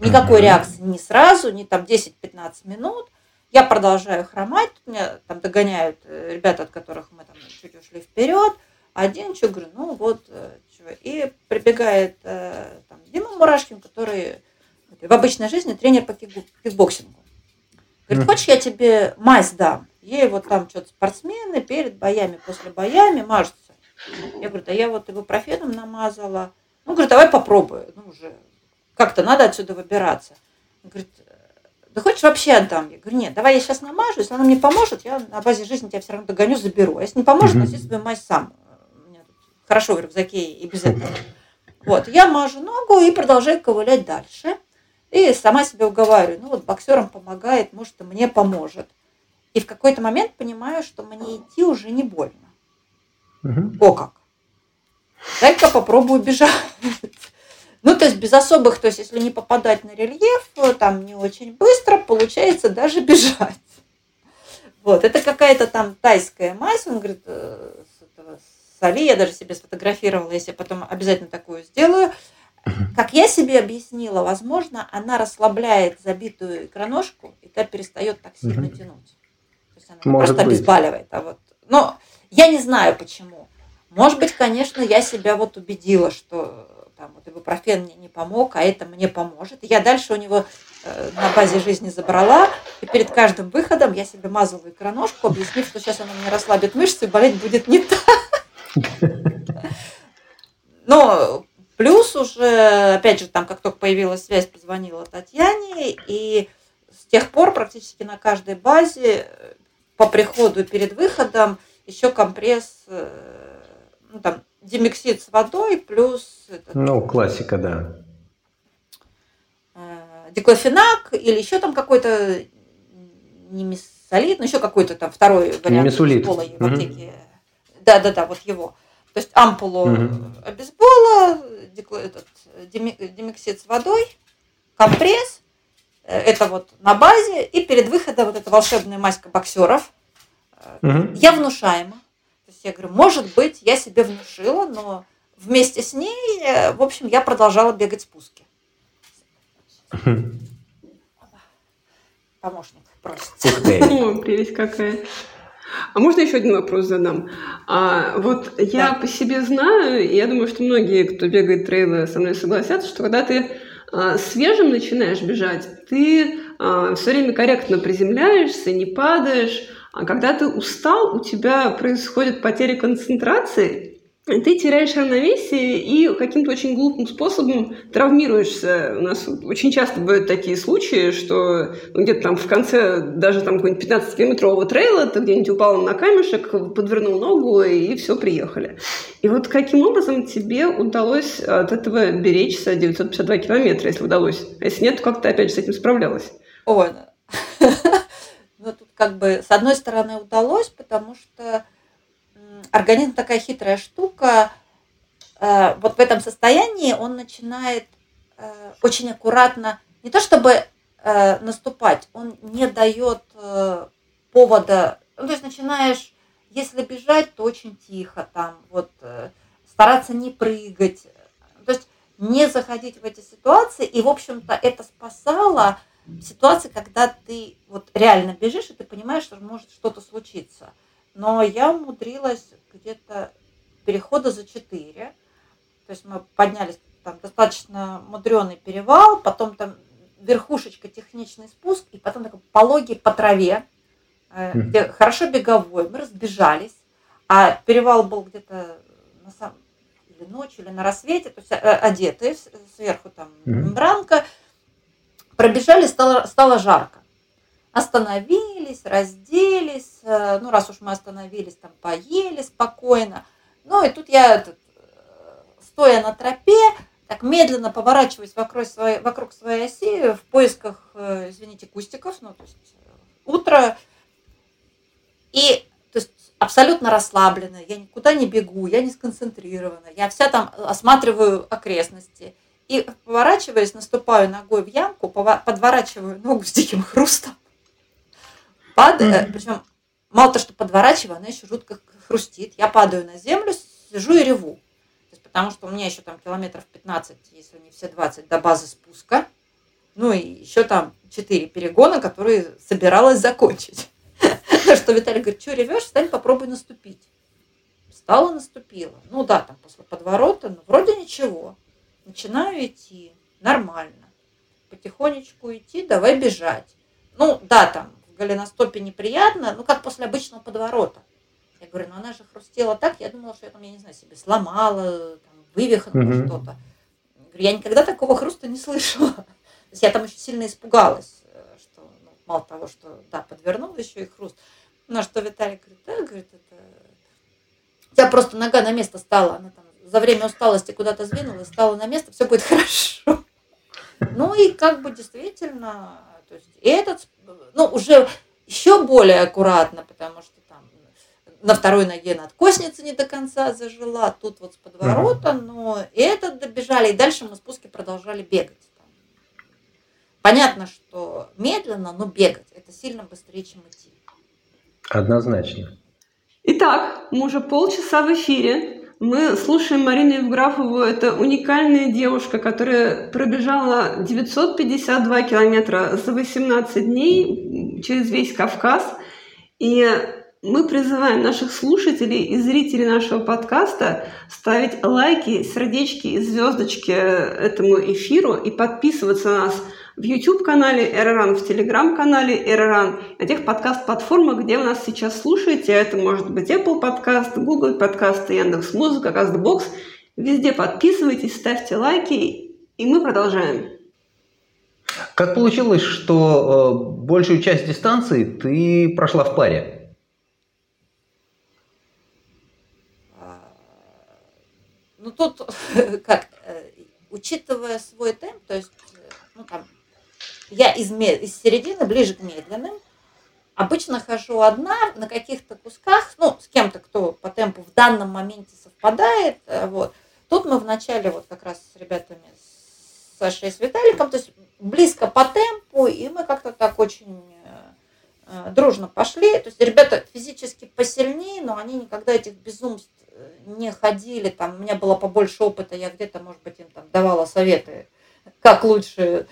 [SPEAKER 3] Никакой
[SPEAKER 4] Мгм.
[SPEAKER 3] реакции не сразу, не там 10-15 минут. Я продолжаю хромать, тут меня там догоняют э, ребята, от которых мы там чуть ушли вперед. Один что говорю, ну вот, э, чё. и прибегает э, там, Дима Мурашкин, который в обычной жизни тренер по кикбо- кикбоксингу. Говорит, хочешь, я тебе мазь дам? Ей вот там что-то спортсмены перед боями, после боями мажутся. Я говорю, да я вот ибупрофеном намазала. Ну, говорит, давай попробую. Ну, уже как-то надо отсюда выбираться. Он говорит, да хочешь вообще отдам? Я говорю, нет, давай я сейчас намажу, если она мне поможет, я на базе жизни тебя все равно догоню, заберу. А если не поможет,
[SPEAKER 4] Мгм.
[SPEAKER 3] носи свою мазь сам. У меня тут хорошо в рюкзаке и без этого. Вот, я мажу ногу и продолжаю ковылять дальше. И сама себе уговариваю, ну вот боксерам помогает, может, и мне поможет. И в какой-то момент понимаю, что мне идти уже не больно.
[SPEAKER 4] Мгм.
[SPEAKER 3] О как! Дай-ка попробую бежать. Ну, то есть без особых, то есть если не попадать на рельеф, э, там не очень быстро, получается даже бежать. Вот, это какая-то там тайская мазь, он говорит, э, с этого соли, я даже себе сфотографировала, если потом обязательно такую сделаю. Как я себе объяснила, возможно, она расслабляет забитую икроножку, и та перестает так сильно
[SPEAKER 4] Мгм.
[SPEAKER 3] тянуть. То есть она
[SPEAKER 4] Может
[SPEAKER 3] просто
[SPEAKER 4] быть.
[SPEAKER 3] обезболивает. А вот, но я не знаю почему. Может быть, конечно, я себя вот убедила, что там вот ибупрофен мне не помог, а это мне поможет. Я дальше у него э, на базе жизни забрала, и перед каждым выходом я себе мазала икроножку, объяснив, что сейчас она мне расслабит мышцы, и болеть будет не так. Но плюс уже, опять же, там, как только появилась связь, позвонила Татьяне, и с тех пор практически на каждой базе э, по приходу перед выходом еще компресс, э, ну, там, димексид с водой плюс этот,
[SPEAKER 4] Ну, классика, да.
[SPEAKER 3] э, диклофенак или еще там какой-то не мисолит, но еще какой-то там второй вариант
[SPEAKER 4] Немесулит.
[SPEAKER 3] обезбола в аптеке. Да-да-да, вот его. То есть ампулу
[SPEAKER 4] Мгм.
[SPEAKER 3] обезбола, дикло- этот, димексид с водой, компресс, э, это вот на базе, и перед выходом вот эта волшебная маска боксеров. Э,
[SPEAKER 4] Мгм.
[SPEAKER 3] Я внушаема. Я говорю, может быть, я себе внушила, но вместе с ней, э, в общем, я продолжала бегать спуски. Помощник
[SPEAKER 4] ты.
[SPEAKER 1] О, прелесть какая. А можно еще один вопрос задам? А, вот я
[SPEAKER 3] Да.
[SPEAKER 1] по себе знаю, и я думаю, что многие, кто бегает трейлы, со мной согласятся, что когда ты а, свежим начинаешь бежать, ты все время корректно приземляешься, не падаешь. А когда ты устал, у тебя происходит потеря концентрации, ты теряешь равновесие и каким-то очень глупым способом травмируешься. У нас очень часто бывают такие случаи, что ну, где-то там в конце даже там какого-нибудь 15-километрового трейла ты где-нибудь упал на камешек, подвернул ногу и все, приехали. И вот каким образом тебе удалось от этого беречься 952 километра, если удалось? А если нет, то как ты опять же с этим справлялась?
[SPEAKER 3] Тут как бы с одной стороны удалось, потому что организм такая хитрая штука. Э, Вот в этом состоянии он начинает э, очень аккуратно, не то чтобы э, наступать, он не дает повода, ну, то есть начинаешь если бежать, то очень тихо там, вот стараться не прыгать, то есть не заходить в эти ситуации, и, в общем-то, это спасало ситуации, когда ты вот реально бежишь, и ты понимаешь, что может что-то случиться. Но я умудрилась где-то перехода за 4, то есть мы поднялись там достаточно мудреный перевал, потом там верхушечка, техничный спуск, и потом такой пологий по траве, э, где хорошо беговой. Мы разбежались, а перевал был где-то на самом или ночью, или на рассвете, то есть э, одетые, сверху там мембранка, пробежали, стало, стало жарко. Остановились, разделись, э, ну раз уж мы остановились, там поели спокойно. Ну и тут я, этот, стоя на тропе, так медленно поворачиваюсь вокруг своей, вокруг своей оси в поисках, э, извините, кустиков, ну, то есть э, утро. И то есть абсолютно расслаблена, я никуда не бегу, я не сконцентрирована, я вся там осматриваю окрестности. И поворачиваясь, наступаю ногой в ямку, подворачиваю ногу с диким хрустом. Падаю, mm-hmm. причем мало того, что подворачиваю, она еще жутко хрустит. Я падаю на землю, сижу и реву потому что у меня еще там километров 15, если не все 20, до базы спуска. Ну и еще там 4 перегона, которые собиралась закончить. Что Виталий говорит, что ревешь, встань, попробуй наступить. Встала, наступила. Ну да, там после подворота, но вроде ничего. Начинаю идти, нормально. Потихонечку идти, давай бежать. Ну да, там в голеностопе неприятно, ну как после обычного подворота. Я говорю, ну она же хрустела так, я думала, что я там, я не знаю, себе сломала, там, вывихнула mm-hmm. что-то. Говорю, я никогда такого хруста не слышала. То есть я там еще сильно испугалась, э, что ну, мало того, что да, подвернула еще и хруст. На что Виталий говорит, да, говорит, это... У тебя просто нога на место стала, она там за время усталости куда-то сдвинулась, стала на место, все будет хорошо. Ну и как бы действительно, то есть и этот, ну уже еще более аккуратно, потому что на второй ноге надкосница не до конца зажила, тут вот с подворота, но и это добежали, и дальше мы спуски продолжали бегать. Понятно, что медленно, но бегать это сильно быстрее, чем идти.
[SPEAKER 4] Однозначно.
[SPEAKER 1] Итак, мы уже полчаса в эфире. Мы слушаем Марину Евграфову. Это уникальная девушка, которая пробежала 952 километра за 18 дней через весь Кавказ. И мы призываем наших слушателей и зрителей нашего подкаста ставить лайки, сердечки и звездочки этому эфиру и подписываться на нас в YouTube-канале Эроран, в Telegram-канале Эроран, на тех подкаст-платформах, где вы нас сейчас слушаете. Это может быть Apple подкаст, Google подкаст, Яндекс Музыка, Castbox. Везде подписывайтесь, ставьте лайки, и мы продолжаем.
[SPEAKER 4] Как получилось, что э, большую часть дистанции ты прошла в паре?
[SPEAKER 3] Ну тут, как, э, учитывая свой темп, то есть, э, ну там, я из, из середины ближе к медленным, обычно хожу одна на каких-то кусках, ну, с кем-то, кто по темпу в данном моменте совпадает, э, вот. Тут мы вначале вот как раз с ребятами, с Сашей и с Виталиком, то есть близко по темпу, и мы как-то так очень дружно пошли. То есть ребята физически посильнее, но они никогда этих безумств не ходили, там, у меня было побольше опыта, я где-то, может быть, им там давала советы, как лучше э,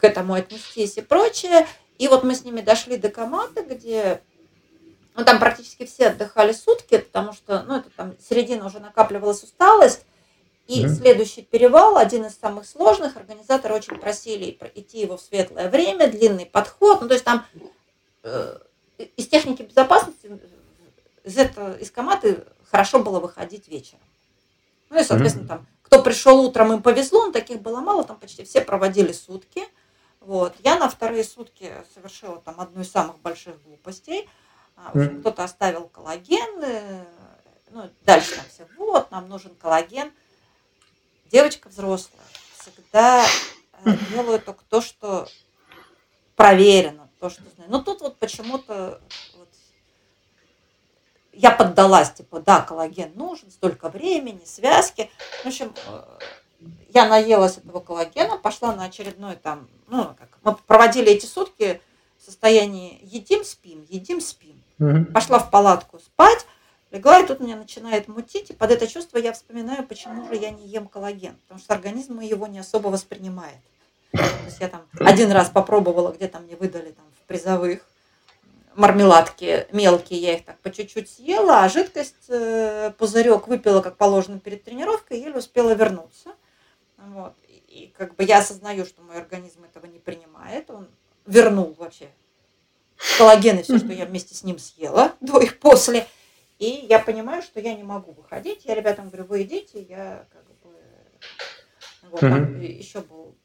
[SPEAKER 3] к этому отнестись и прочее. И вот мы с ними дошли до команды, где ну, там практически все отдыхали сутки, потому что, ну, это там середина уже накапливалась усталость. И mm-hmm. следующий перевал, один из самых сложных, организаторы очень просили идти его в светлое время, длинный подход. Ну, то есть там э, из техники безопасности, из, этого, из команды хорошо было выходить вечером. Ну и, соответственно, там, кто пришел утром, им повезло, но таких было мало, там почти все проводили сутки. Вот. Я на вторые сутки совершила там одну из самых больших глупостей. Mm-hmm. Кто-то оставил коллаген, э, ну, дальше там все, вот, нам нужен коллаген. Девочка взрослая всегда э, делаю только то, что проверено, то, что знаю. Но тут вот почему-то я поддалась, типа, да, коллаген нужен, столько времени, связки. В общем, э, я наелась этого коллагена, пошла на очередной там, ну, как, мы проводили эти сутки в состоянии едим, спим, едим, спим. Пошла в палатку спать, легла, и тут меня начинает мутить, и под это чувство я вспоминаю, почему же я не ем коллаген, потому что организм его не особо воспринимает. То есть я там один раз попробовала, где-то мне выдали там в призовых мармеладки мелкие, я их так по чуть-чуть съела, а жидкость, э, пузырек выпила, как положено перед тренировкой, еле успела вернуться. Вот. И как бы я осознаю, что мой организм этого не принимает, он вернул вообще коллаген и все, что я вместе с ним съела до и после. И я понимаю, что я не могу выходить. Я ребятам говорю, вы идите, я как бы... Вот, там еще был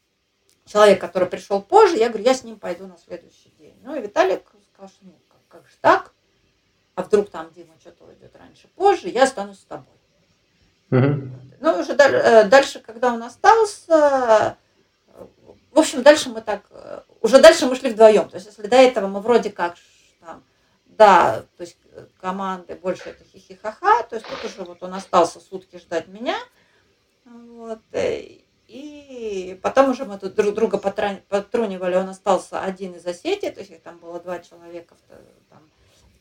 [SPEAKER 3] человек, который пришел позже, я говорю, я с ним пойду на следующий день. Ну и Виталик сказал, что ну, как, как же так? А вдруг там Дима что-то уйдет раньше, позже, я останусь с тобой. Угу. Ну, уже э, дальше, когда он остался, в общем, дальше мы так, э, уже дальше мы шли вдвоем. То есть, если до этого мы вроде как там, да, то есть э, команды больше это хихихаха, то есть тут уже вот он остался сутки ждать меня, вот, и потом уже мы тут друг друга потрунивали, он остался один из осетий, то есть их там было два человека, там,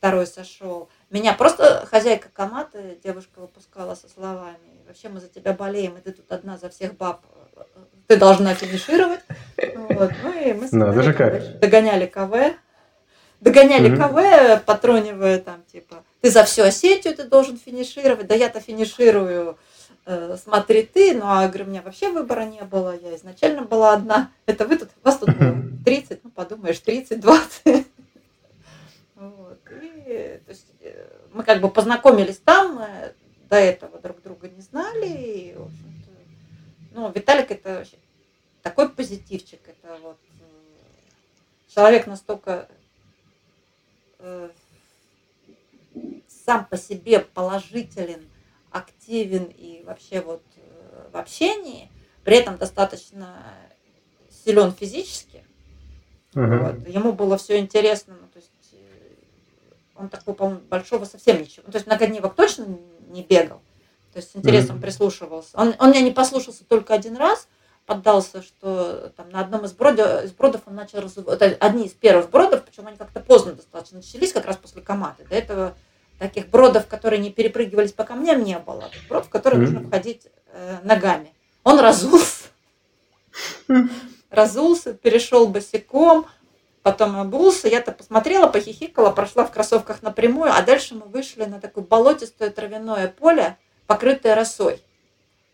[SPEAKER 3] второй сошел. Меня просто хозяйка коматы, девушка выпускала со словами, вообще мы за тебя болеем, и ты тут одна за всех баб, ты должна финишировать. Вот. Ну и мы с
[SPEAKER 4] ну, даже как.
[SPEAKER 3] догоняли КВ, догоняли mm-hmm. КВ, патронивая там, типа, ты за всю Осетию ты должен финишировать, да я-то финиширую, э, смотри ты, ну а, говорю, у меня вообще выбора не было, я изначально была одна, это вы тут, вас тут было 30, ну подумаешь, 30, 20. Вот. И, то есть, э, мы как бы познакомились там, мы до этого друг друга не знали, и, в общем-то, ну, Виталик это вообще такой позитивчик, это вот человек настолько Э, сам по себе положителен, активен и вообще вот э, в общении, при этом достаточно силен физически. Угу. Вот. Ему было все интересно, ну, то есть э, он такого, по-моему, большого совсем ничего. Ну, то есть многодневок точно не бегал, то есть с интересом угу. прислушивался. Он, он меня не послушался только один раз, поддался, что там на одном из бродов, из бродов он начал развивать, одни из первых бродов, причем они как-то поздно достаточно начались, как раз после коматы. До этого таких бродов, которые не перепрыгивались по камням, не было. Брод, в который mm-hmm. нужно входить э, ногами. Он разулся. Разулся, перешел босиком, потом обулся. Я-то посмотрела, похихикала, прошла в кроссовках напрямую, а дальше мы вышли на такое болотистое травяное поле, покрытое росой.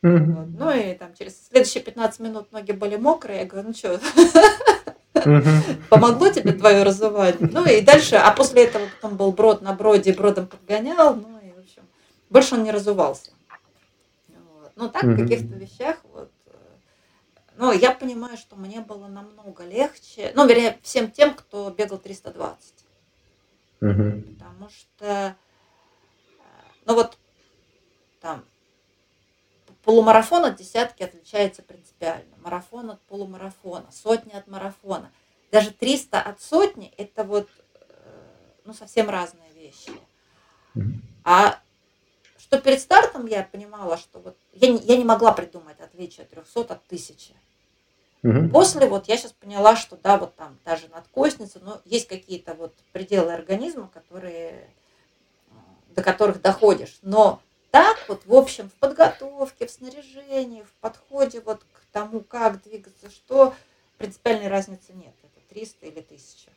[SPEAKER 3] Mm-hmm. Вот. Ну и там через следующие 15 минут ноги были мокрые. Я говорю, ну что, помогло тебе твое разувание? Ну и дальше, а после этого потом был брод на броде, бродом подгонял, ну и в общем, больше он не разувался. Вот. Ну так, в каких-то вещах ну, я понимаю, что мне было намного легче, ну, вернее, всем тем, кто бегал 320. Угу. Потому что, э, ну вот, там, полумарафон от десятки отличается принципиально. Марафон от полумарафона, сотни от марафона. Даже 300 от сотни – это вот э, ну, совсем разные вещи. А что перед стартом я понимала, что вот я не, я не могла придумать отличие 300 от 1000. Угу. После вот я сейчас поняла, что да, вот там даже надкостница, но есть какие-то вот пределы организма, которые, до которых доходишь. Но так вот, в общем, в подготовке, в снаряжении, в подходе вот к тому, как двигаться, что принципиальной разницы нет. Это 300 или 1000.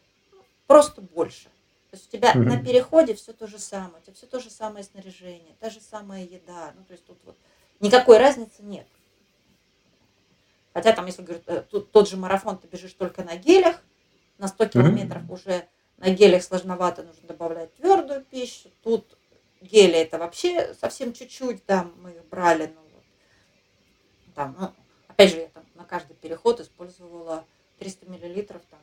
[SPEAKER 3] Просто больше. То есть у тебя mm-hmm. на переходе все то же самое, у тебя все то же самое снаряжение, та же самая еда. Ну, то есть тут вот никакой разницы нет. Хотя там, если говорить, э, тут, тот же марафон ты бежишь только на гелях, на 100 километров mm-hmm. уже на гелях сложновато, нужно добавлять твердую пищу. Тут гели это вообще совсем чуть-чуть, да, мы брали, ну, вот, там, ну, опять же, я там на каждый переход использовала 300 миллилитров там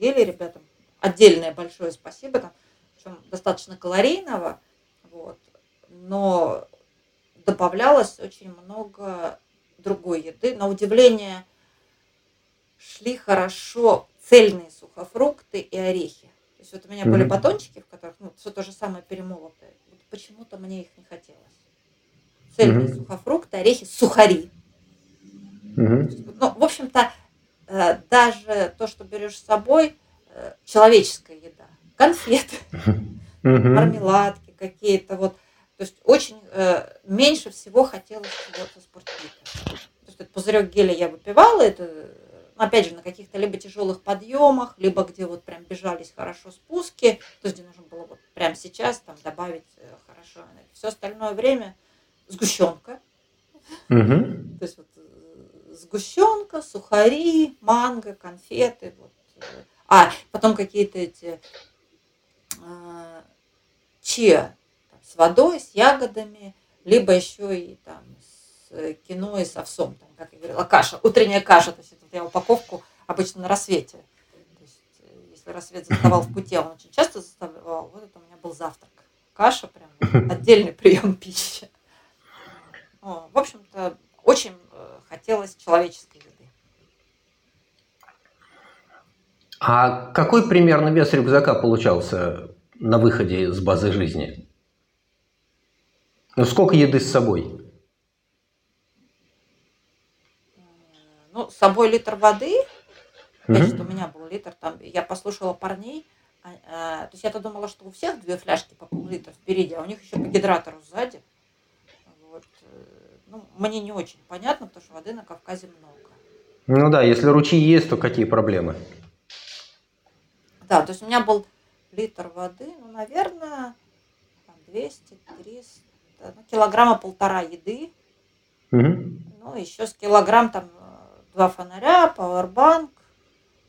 [SPEAKER 3] гели ребятам. Отдельное большое спасибо, там, причем достаточно калорийного, вот, но добавлялось очень много другой еды. На удивление шли хорошо цельные сухофрукты и орехи. То есть вот у меня mm-hmm. были батончики, в которых ну, все то же самое перемолотое. Вот почему-то мне их не хотелось. Цельные mm-hmm. сухофрукты, орехи, сухари. Mm-hmm. Ну, в общем-то, э, даже то, что берешь с собой, человеческая еда, конфеты, мармеладки какие-то вот. То есть очень э, меньше всего хотелось чего-то спортивного. То есть этот пузырек геля я выпивала, это опять же, на каких-то либо тяжелых подъемах, либо где вот прям бежались хорошо спуски, то есть где нужно было вот прямо сейчас там добавить э, хорошо Все остальное время сгущенка.
[SPEAKER 4] Угу.
[SPEAKER 3] То есть вот э, сгущенка, сухари, манго, конфеты. Вот. Э. А, потом какие-то эти э, чиа с водой, с ягодами, либо еще и там с кино и с овсом, там, как я говорила, каша, утренняя каша, то есть это я упаковку обычно на рассвете. То есть, если рассвет заставал в пути, он очень часто заставал, вот это у меня был завтрак. Каша прям отдельный прием пищи. В общем-то, очень э, хотелось человеческой еды.
[SPEAKER 4] А какой примерно вес рюкзака получался на выходе с базы жизни? Ну, сколько еды с собой?
[SPEAKER 3] Ну, с собой литр воды. Опять mm у меня был литр. Там, я послушала парней. А, а, то есть я-то думала, что у всех две фляжки по пол-литра впереди, а у них еще по гидратору сзади. Вот. Э, ну, мне не очень понятно, потому что воды на Кавказе много.
[SPEAKER 4] Ну да, если ручьи есть, то какие проблемы?
[SPEAKER 3] Да, то есть у меня был литр воды, ну, наверное, 200, 300, ну, килограмма полтора еды.
[SPEAKER 4] Угу.
[SPEAKER 3] Ну, еще с килограмм там два фонаря, пауэрбанк,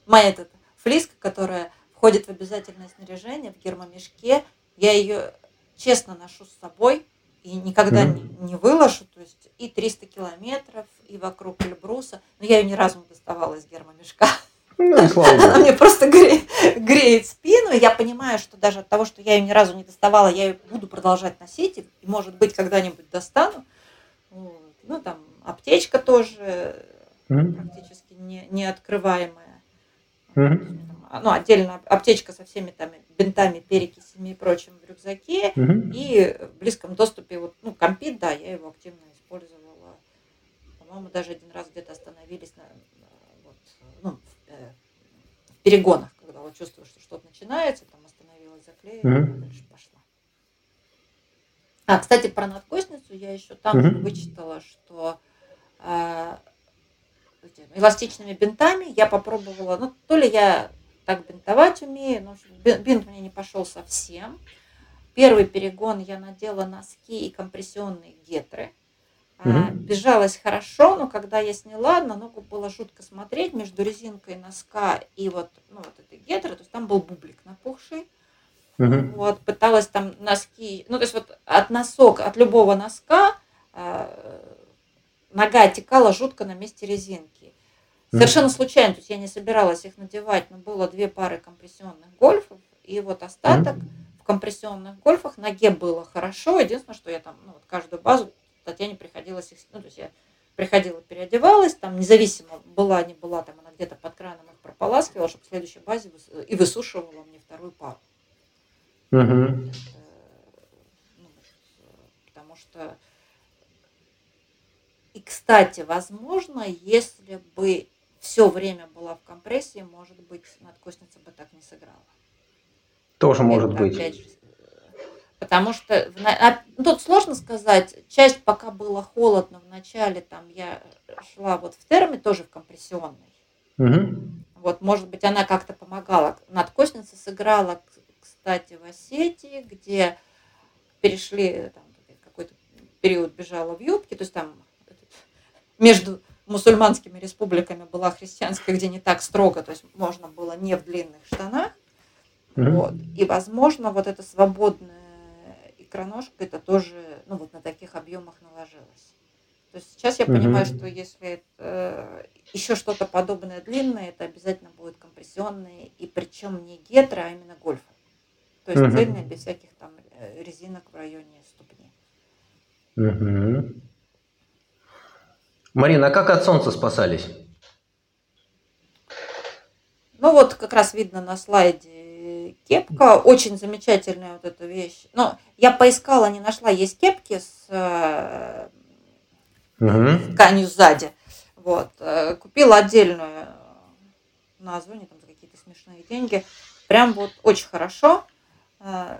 [SPEAKER 3] моя эта флиска, которая входит в обязательное снаряжение в гермомешке, я ее честно ношу с собой и никогда mm. не, не выложу, то есть и 300 километров, и вокруг Эльбруса, но я ее ни разу не доставала из гермомешка.
[SPEAKER 4] Ну,
[SPEAKER 3] Она мне просто греет, греет спину, я понимаю, что даже от того, что я ее ни разу не доставала, я ее буду продолжать носить, и, может быть, когда-нибудь достану. Ну, там, аптечка тоже, mm-hmm. практически не, не открываемая.
[SPEAKER 4] Mm-hmm.
[SPEAKER 3] Ну, отдельно аптечка со всеми там бинтами, перекисями и прочим в рюкзаке.
[SPEAKER 4] Mm-hmm.
[SPEAKER 3] И в близком доступе, вот, ну, компит, да, я его активно использовала. По-моему, даже один раз где-то остановились на, вот, ну, в, э, в перегонах, когда вот чувствую, что что-то начинается, там остановилась, заклеила, mm-hmm. дальше пошла. А, кстати, про надкосницу я еще там mm-hmm. вычитала, что э, эластичными бинтами. Я попробовала, ну, то ли я так бинтовать умею, но бинт мне не пошел совсем. Первый перегон я надела носки и компрессионные гетры. Mm-hmm. Бежалась хорошо, но когда я сняла, на ногу было жутко смотреть между резинкой носка и вот, ну, вот этой гетры, то есть там был бублик напухший.
[SPEAKER 4] Mm-hmm.
[SPEAKER 3] Вот, пыталась там носки, ну, то есть вот от носок, от любого носка э, нога отекала жутко на месте резинки. Совершенно случайно, то есть я не собиралась их надевать, но было две пары компрессионных гольфов, и вот остаток в компрессионных гольфах ноге было хорошо. Единственное, что я там, ну вот каждую базу Татьяне приходилось их, ну то есть я приходила, переодевалась, там независимо была, не была, там она где-то под краном их прополаскивала, чтобы в следующей базе и высушивала мне вторую пару.
[SPEAKER 4] Угу.
[SPEAKER 3] Ну, потому что и, кстати, возможно, если бы все время была в компрессии, может быть, надкосница бы так не сыграла.
[SPEAKER 4] Тоже Это, может быть. Же,
[SPEAKER 3] потому что ну, тут сложно сказать. Часть, пока было холодно в начале, там я шла вот в терме, тоже в компрессионной.
[SPEAKER 4] Угу.
[SPEAKER 3] Вот, может быть, она как-то помогала. Надкосница сыграла, кстати, в Осетии, где перешли, там, какой-то период бежала в юбке, то есть там между мусульманскими республиками была христианская, где не так строго, то есть можно было не в длинных штанах. Mm-hmm. Вот. И, возможно, вот эта свободная икроножка, это тоже ну, вот на таких объемах наложилось. То есть сейчас я понимаю, что если это э, еще что-то подобное длинное, это обязательно будет компрессионные, и причем не гетро, а именно гольфы. То есть mm-hmm. цельные, без всяких там э, резинок в районе ступни.
[SPEAKER 4] Mm-hmm. Марина, а как от солнца спасались?
[SPEAKER 3] Ну вот как раз видно на слайде кепка, очень замечательная вот эта вещь. Но я поискала, не нашла, есть кепки с
[SPEAKER 4] угу.
[SPEAKER 3] тканью сзади. Вот. Э, купила отдельную название там за какие-то смешные деньги. прям вот очень хорошо. Э,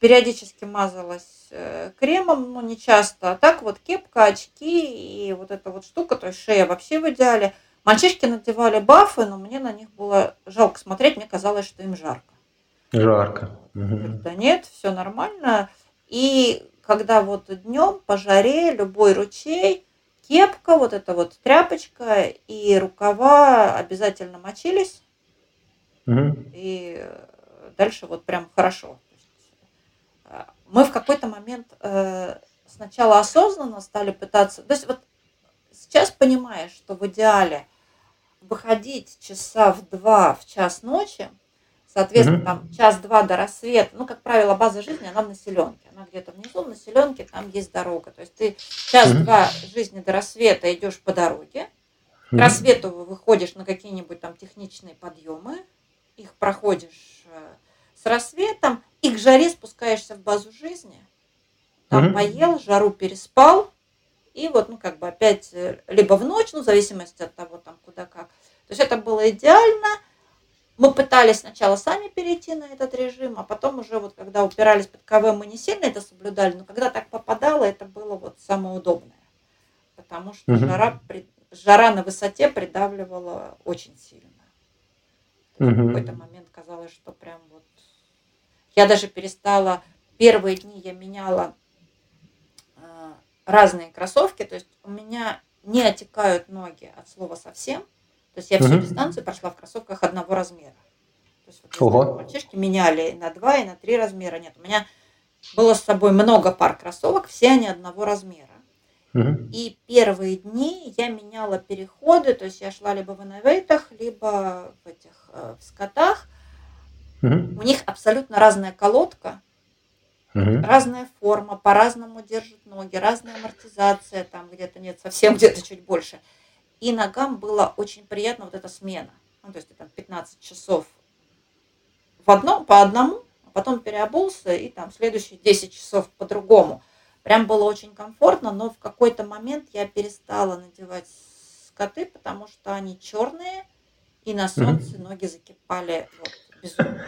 [SPEAKER 3] периодически мазалась э, кремом, но не часто. А так вот кепка, очки и вот эта вот штука, то есть шея вообще в идеале. Мальчишки надевали бафы, но мне на них было жалко смотреть, мне казалось, что им жарко.
[SPEAKER 4] Жарко.
[SPEAKER 3] Угу. Да нет, все нормально. И когда вот днем по жаре любой ручей, кепка, вот эта вот тряпочка и рукава обязательно мочились.
[SPEAKER 4] Угу.
[SPEAKER 3] И дальше вот прям хорошо. Э, мы в какой-то момент э, сначала осознанно стали пытаться, то есть вот сейчас понимаешь, что в идеале выходить часа в два в час ночи, соответственно, там час-два до рассвета, ну, как правило, база жизни, она в населенке, она где-то внизу, в населенке, там есть дорога, то есть ты час-два жизни до рассвета идешь по дороге, к рассвету выходишь на какие-нибудь там техничные подъемы, их проходишь э, с рассветом, и к жаре спускаешься в базу жизни, там поел, жару переспал, и вот, ну, как бы опять э, либо в ночь, ну, в зависимости от того, там, куда как. То есть это было идеально. Мы пытались сначала сами перейти на этот режим, а потом уже вот, когда упирались под КВ, мы не сильно это соблюдали, но когда так попадало, это было вот самое удобное. Потому что mm-hmm. жара, жара на высоте придавливала очень сильно. Mm-hmm. В какой-то момент казалось, что прям вот я даже перестала, первые дни я меняла э, разные кроссовки, то есть у меня не отекают ноги от слова совсем. То есть я всю угу. дистанцию прошла в кроссовках одного размера. То есть вот, Ого. мальчишки меняли на два и на три размера. Нет, у меня было с собой много пар кроссовок, все они одного размера.
[SPEAKER 4] Угу.
[SPEAKER 3] И первые дни я меняла переходы, то есть я шла либо в инновейтах, либо в этих э, в скотах.
[SPEAKER 4] Угу.
[SPEAKER 3] У них абсолютно разная колодка,
[SPEAKER 4] угу.
[SPEAKER 3] разная форма, по-разному держат ноги, разная амортизация, там где-то нет совсем, где-то чуть больше. И ногам было очень приятно вот эта смена. Ну, то есть там 15 часов в одном, по одному, а потом переобулся, и там следующие 10 часов по-другому. Прям было очень комфортно, но в какой-то момент я перестала надевать скоты, потому что они черные, и на солнце ноги закипали вот, безумно.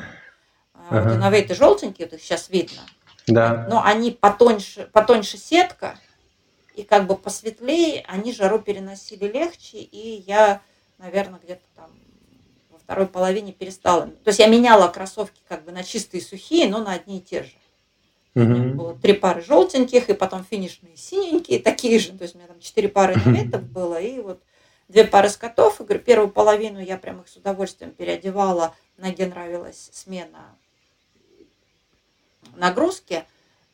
[SPEAKER 3] Ага. Вот инновейты желтенькие, вот их сейчас видно.
[SPEAKER 4] Да.
[SPEAKER 3] Но они потоньше, потоньше сетка, и как бы посветлее, они жару переносили легче, и я, наверное, где-то там во второй половине перестала. То есть я меняла кроссовки как бы на чистые сухие, но на одни и те же.
[SPEAKER 4] Угу. У меня
[SPEAKER 3] было три пары желтеньких, и потом финишные синенькие, такие же. То есть у меня там четыре пары инновейтов было, и вот две пары скотов. И говорю, первую половину я прям их с удовольствием переодевала ноге нравилась смена нагрузки,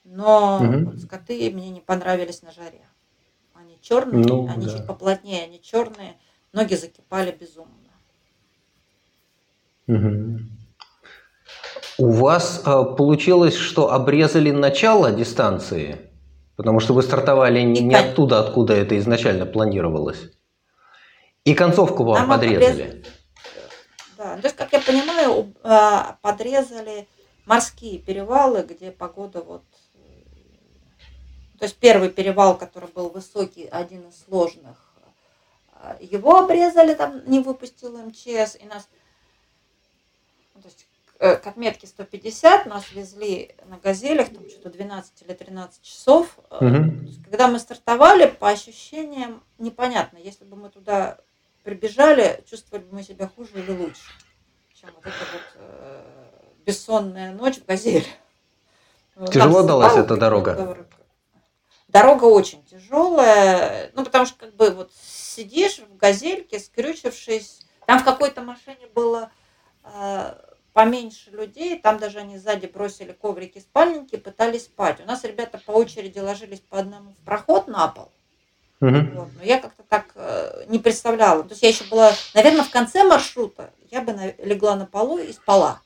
[SPEAKER 3] но угу. скоты мне не понравились на жаре. Они черные, ну, они да. чуть поплотнее, они черные, ноги закипали безумно.
[SPEAKER 4] Угу. У вас э, получилось, что обрезали начало дистанции, потому что вы стартовали не, не оттуда, откуда это изначально планировалось. И концовку вам Нам подрезали. Обрез...
[SPEAKER 3] Да, то есть, как я понимаю, а, подрезали морские перевалы, где погода вот... То есть первый перевал, который был высокий, один из сложных, а, его обрезали, там не выпустил МЧС, и нас... Ну, то есть э, к отметке 150 нас везли на газелях, там что-то 12 или 13 часов.
[SPEAKER 4] Угу.
[SPEAKER 3] Когда мы стартовали, по ощущениям непонятно, если бы мы туда прибежали, чувствовали бы мы себя хуже или лучше, чем вот эта вот э, бессонная ночь в газели.
[SPEAKER 4] Тяжело далась эта дорога?
[SPEAKER 3] Дорога очень тяжелая, ну потому что как бы вот сидишь в газельке, скрючившись, там в какой-то машине было э, поменьше людей, там даже они сзади бросили коврики, спальники, пытались спать. У нас ребята по очереди ложились по одному в проход на пол,
[SPEAKER 4] Угу.
[SPEAKER 3] Вот. Но я как-то так э, не представляла. То есть я еще была, наверное, в конце маршрута я бы на, легла на полу и спала.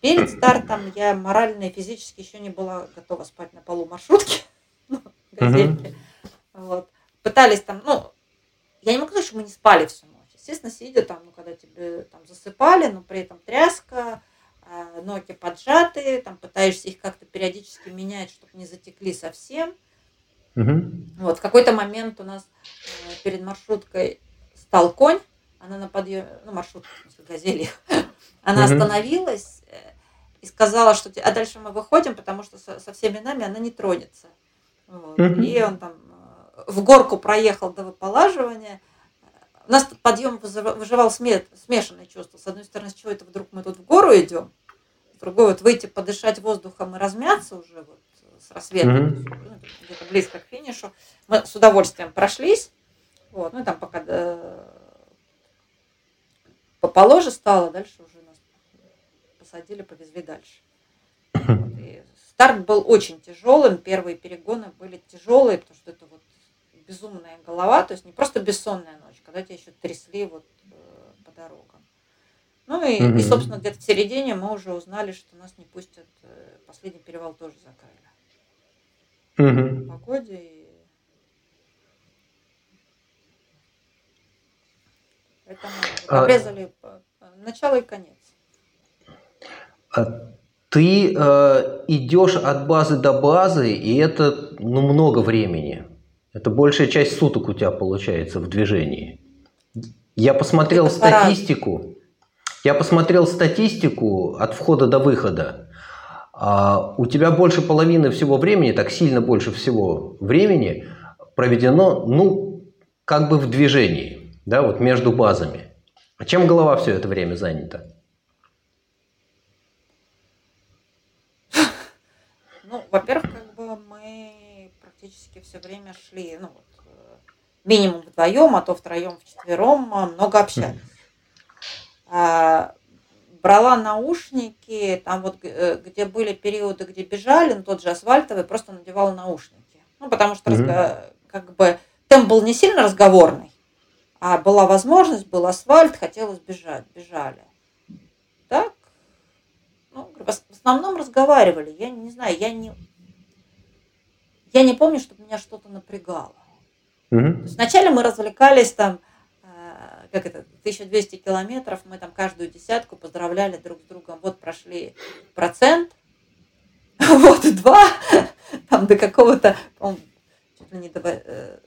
[SPEAKER 3] Перед стартом я морально и физически еще не была готова спать на полу маршрутки, газельки. Угу. Вот. Пытались там, ну, я не могу сказать, что мы не спали всю ночь. Естественно, сидя там, ну, когда тебе там засыпали, но при этом тряска, э, ноги поджатые, там пытаешься их как-то периодически менять, чтобы не затекли совсем.
[SPEAKER 4] Угу.
[SPEAKER 3] Вот, в какой-то момент у нас э, перед маршруткой стал конь, она на подъеме, ну, маршрутка, в смысле, газели, Она
[SPEAKER 4] Мгм.
[SPEAKER 3] остановилась э, и сказала, что... А дальше мы выходим, потому что со, со всеми нами она не тронется. Вот. И он там э, в горку проехал до выполаживания. У нас тут подъем выживал сме- смешанное чувство. С одной стороны, с чего это вдруг мы тут в гору идем? С другой, вот выйти подышать воздухом и размяться уже вот с есть, ну, где-то близко к финишу. Мы с удовольствием прошлись. Вот, ну и там пока э, поположе стало, дальше уже нас посадили, повезли дальше. Вот, и старт был очень тяжелым, первые перегоны были тяжелые, потому что это вот безумная голова, то есть не просто бессонная ночь, когда тебя еще трясли вот э, по дорогам. Ну и, и,
[SPEAKER 4] Мгм.
[SPEAKER 3] собственно, где-то в середине мы уже узнали, что нас не пустят, э, последний перевал тоже закрыли
[SPEAKER 4] Мгм.
[SPEAKER 3] по погоде. И... Поэтому
[SPEAKER 4] А-
[SPEAKER 3] обрезали по- начало и конец.
[SPEAKER 4] А Ты э, идешь от базы до базы, и это ну, много времени. Это большая часть суток у тебя получается в движении. Я посмотрел
[SPEAKER 3] Это
[SPEAKER 4] статистику. Я посмотрел статистику от входа до выхода. А у тебя больше половины всего времени, так сильно больше всего времени проведено, ну, как бы в движении, да, вот между базами. А чем голова все это время занята?
[SPEAKER 3] Ну, во-первых, как бы мы практически все время шли, ну вот, э, минимум вдвоем, а то втроем, вчетвером, а, много общались. А, брала наушники, там вот э, где были периоды, где бежали, ну, тот же асфальтовый, просто надевала наушники. Ну, потому что разго- как бы темп был не сильно разговорный, а была возможность, был асфальт, хотелось бежать, бежали. Так, ну, в ос- в основном разговаривали. Я не знаю, я не, я не помню, чтобы меня что-то напрягало. Есть Вначале мы развлекались там, э, как это, 1200 километров, мы там каждую десятку поздравляли друг с другом. Вот прошли процент, вот два, там до какого-то, чуть ли не до, э,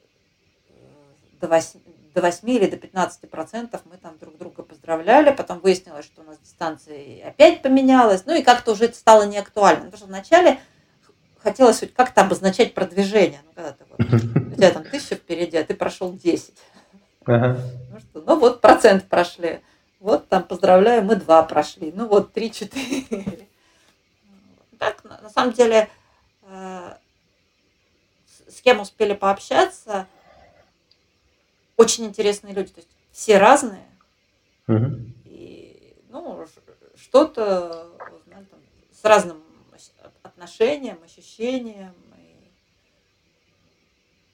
[SPEAKER 3] до, восьми, до 8 или до 15 процентов мы там друг друга поздравляли. Потом выяснилось, что у нас дистанция опять поменялась. Ну и как-то уже это стало неактуально. Потому что вначале хотелось хоть как-то обозначать продвижение. Ну, когда ты вот, у тебя там тысяча впереди, а ты прошел 10.
[SPEAKER 4] Ага.
[SPEAKER 3] Ну что, ну вот процент прошли. Вот там поздравляю, мы два прошли. Ну вот три-четыре. Так, на, самом деле, э, с кем успели пообщаться, очень интересные люди. То есть все разные.
[SPEAKER 4] Мгм.
[SPEAKER 3] И, ну, что-то с разным отношением, ощущением. И...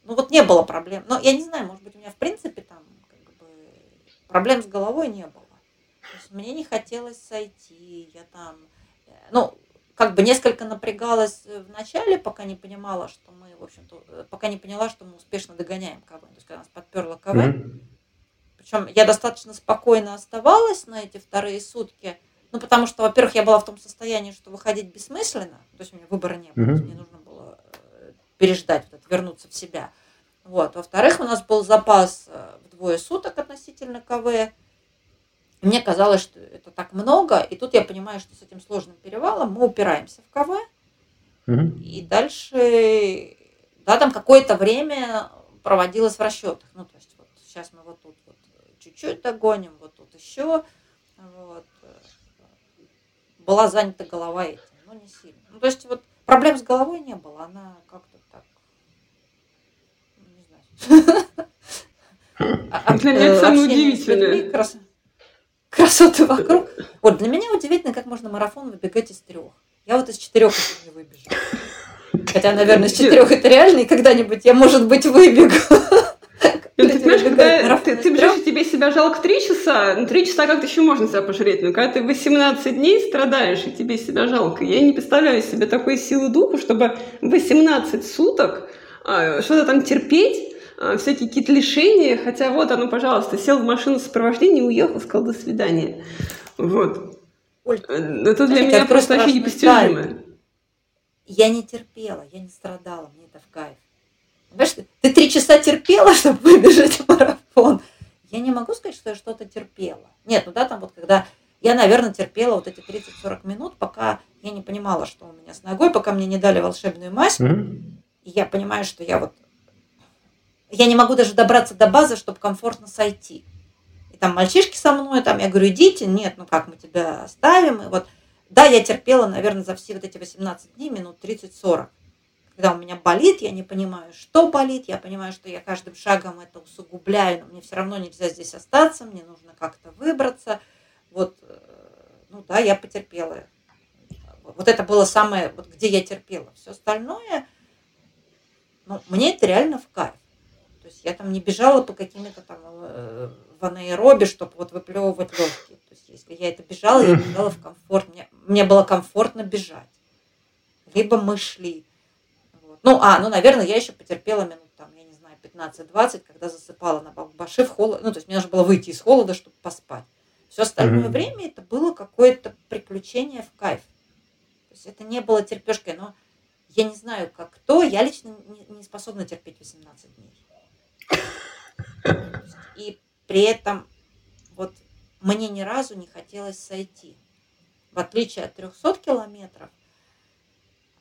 [SPEAKER 3] Ну, вот не было проблем. Но я не знаю, может быть, у меня в принципе там как бы проблем с головой не было. То есть мне не хотелось сойти, я там, э, ну, как бы несколько напрягалась э, в начале, пока не понимала, что мы, в общем-то, э, пока не поняла, что мы успешно догоняем КВ. То есть, когда нас подперла КВ,
[SPEAKER 4] Мгм.
[SPEAKER 3] причем я достаточно спокойно оставалась на эти вторые сутки. Ну, потому что, во-первых, я была в том состоянии, что выходить бессмысленно. То есть у меня выбора не было.
[SPEAKER 4] Мгм.
[SPEAKER 3] мне нужно было э, переждать, вот это, вернуться в себя. Вот. Во-вторых, у нас был запас в двое суток относительно КВ. Мне казалось, что это так много. И тут я понимаю, что с этим сложным перевалом мы упираемся в КВ. И дальше, да, там какое-то время проводилось в расчетах. Ну, то есть вот сейчас мы вот тут вот чуть-чуть догоним, вот тут еще. Вот. Была занята голова этим, но не сильно. Ну, то есть вот проблем с головой не было, она как-то так, не знаю. А-
[SPEAKER 1] Для меня это самое удивительное.
[SPEAKER 3] Красоты вокруг. Вот для меня удивительно, как можно марафон выбегать из трех. Я вот из четырех еще не выбежу. Хотя, наверное, из четырех это реально, и когда-нибудь я, может быть, выбегу.
[SPEAKER 1] Ну, ты понимаешь, когда бежишь, тебе себя жалко три часа, ну, три часа как-то еще можно себя пожалеть, но когда ты 18 дней страдаешь, и тебе себя жалко, я не представляю себе такой силы духа, чтобы 18 суток а, что-то там терпеть, всякие какие-то лишения, хотя вот оно, пожалуйста, сел в машину сопровождения, уехал, сказал до свидания. Вот.
[SPEAKER 3] Оль,
[SPEAKER 1] Э, Это для меня просто вообще непостижимо.
[SPEAKER 3] Я не терпела, я не страдала, мне это в кайф. Понимаешь, ты- три часа терпела, чтобы выбежать в марафон. Я не могу сказать, что я что-то терпела. Нет, ну да, там вот когда я, наверное, терпела вот эти 30-40 минут, пока я не понимала, что у меня с ногой, пока мне не дали волшебную мазь.
[SPEAKER 4] Мгм.
[SPEAKER 3] И я понимаю, что я вот... Я не могу даже добраться до базы, чтобы комфортно сойти. И там мальчишки со мной, там я говорю, идите, нет, ну как мы тебя оставим. И вот, да, я терпела, наверное, за все вот эти 18 дней минут 30-40. Когда у меня болит, я не понимаю, что болит, я понимаю, что я каждым шагом это усугубляю, но мне все равно нельзя здесь остаться, мне нужно как-то выбраться. Вот, э, ну да, я потерпела. Вот это было самое, вот где я терпела. Все остальное, ну, мне это реально в кайф. Есть я там не бежала по какими-то там э, в анаэробе, чтобы вот выплевывать легкие. То есть если я это бежала, я бежала в комфорт. Мне, мне было комфортно бежать. Либо мы шли. Вот. Ну, а, ну, наверное, я еще потерпела минут там, я не знаю, 15-20, когда засыпала на баши в холод. Ну, то есть мне нужно было выйти из холода, чтобы поспать. Все остальное
[SPEAKER 4] Мгм.
[SPEAKER 3] время это было какое-то приключение в кайф. То есть это не было терпешкой, но я не знаю, как кто, я лично не, не способна терпеть 18 дней. И при этом вот мне ни разу не хотелось сойти. В отличие от 300 километров,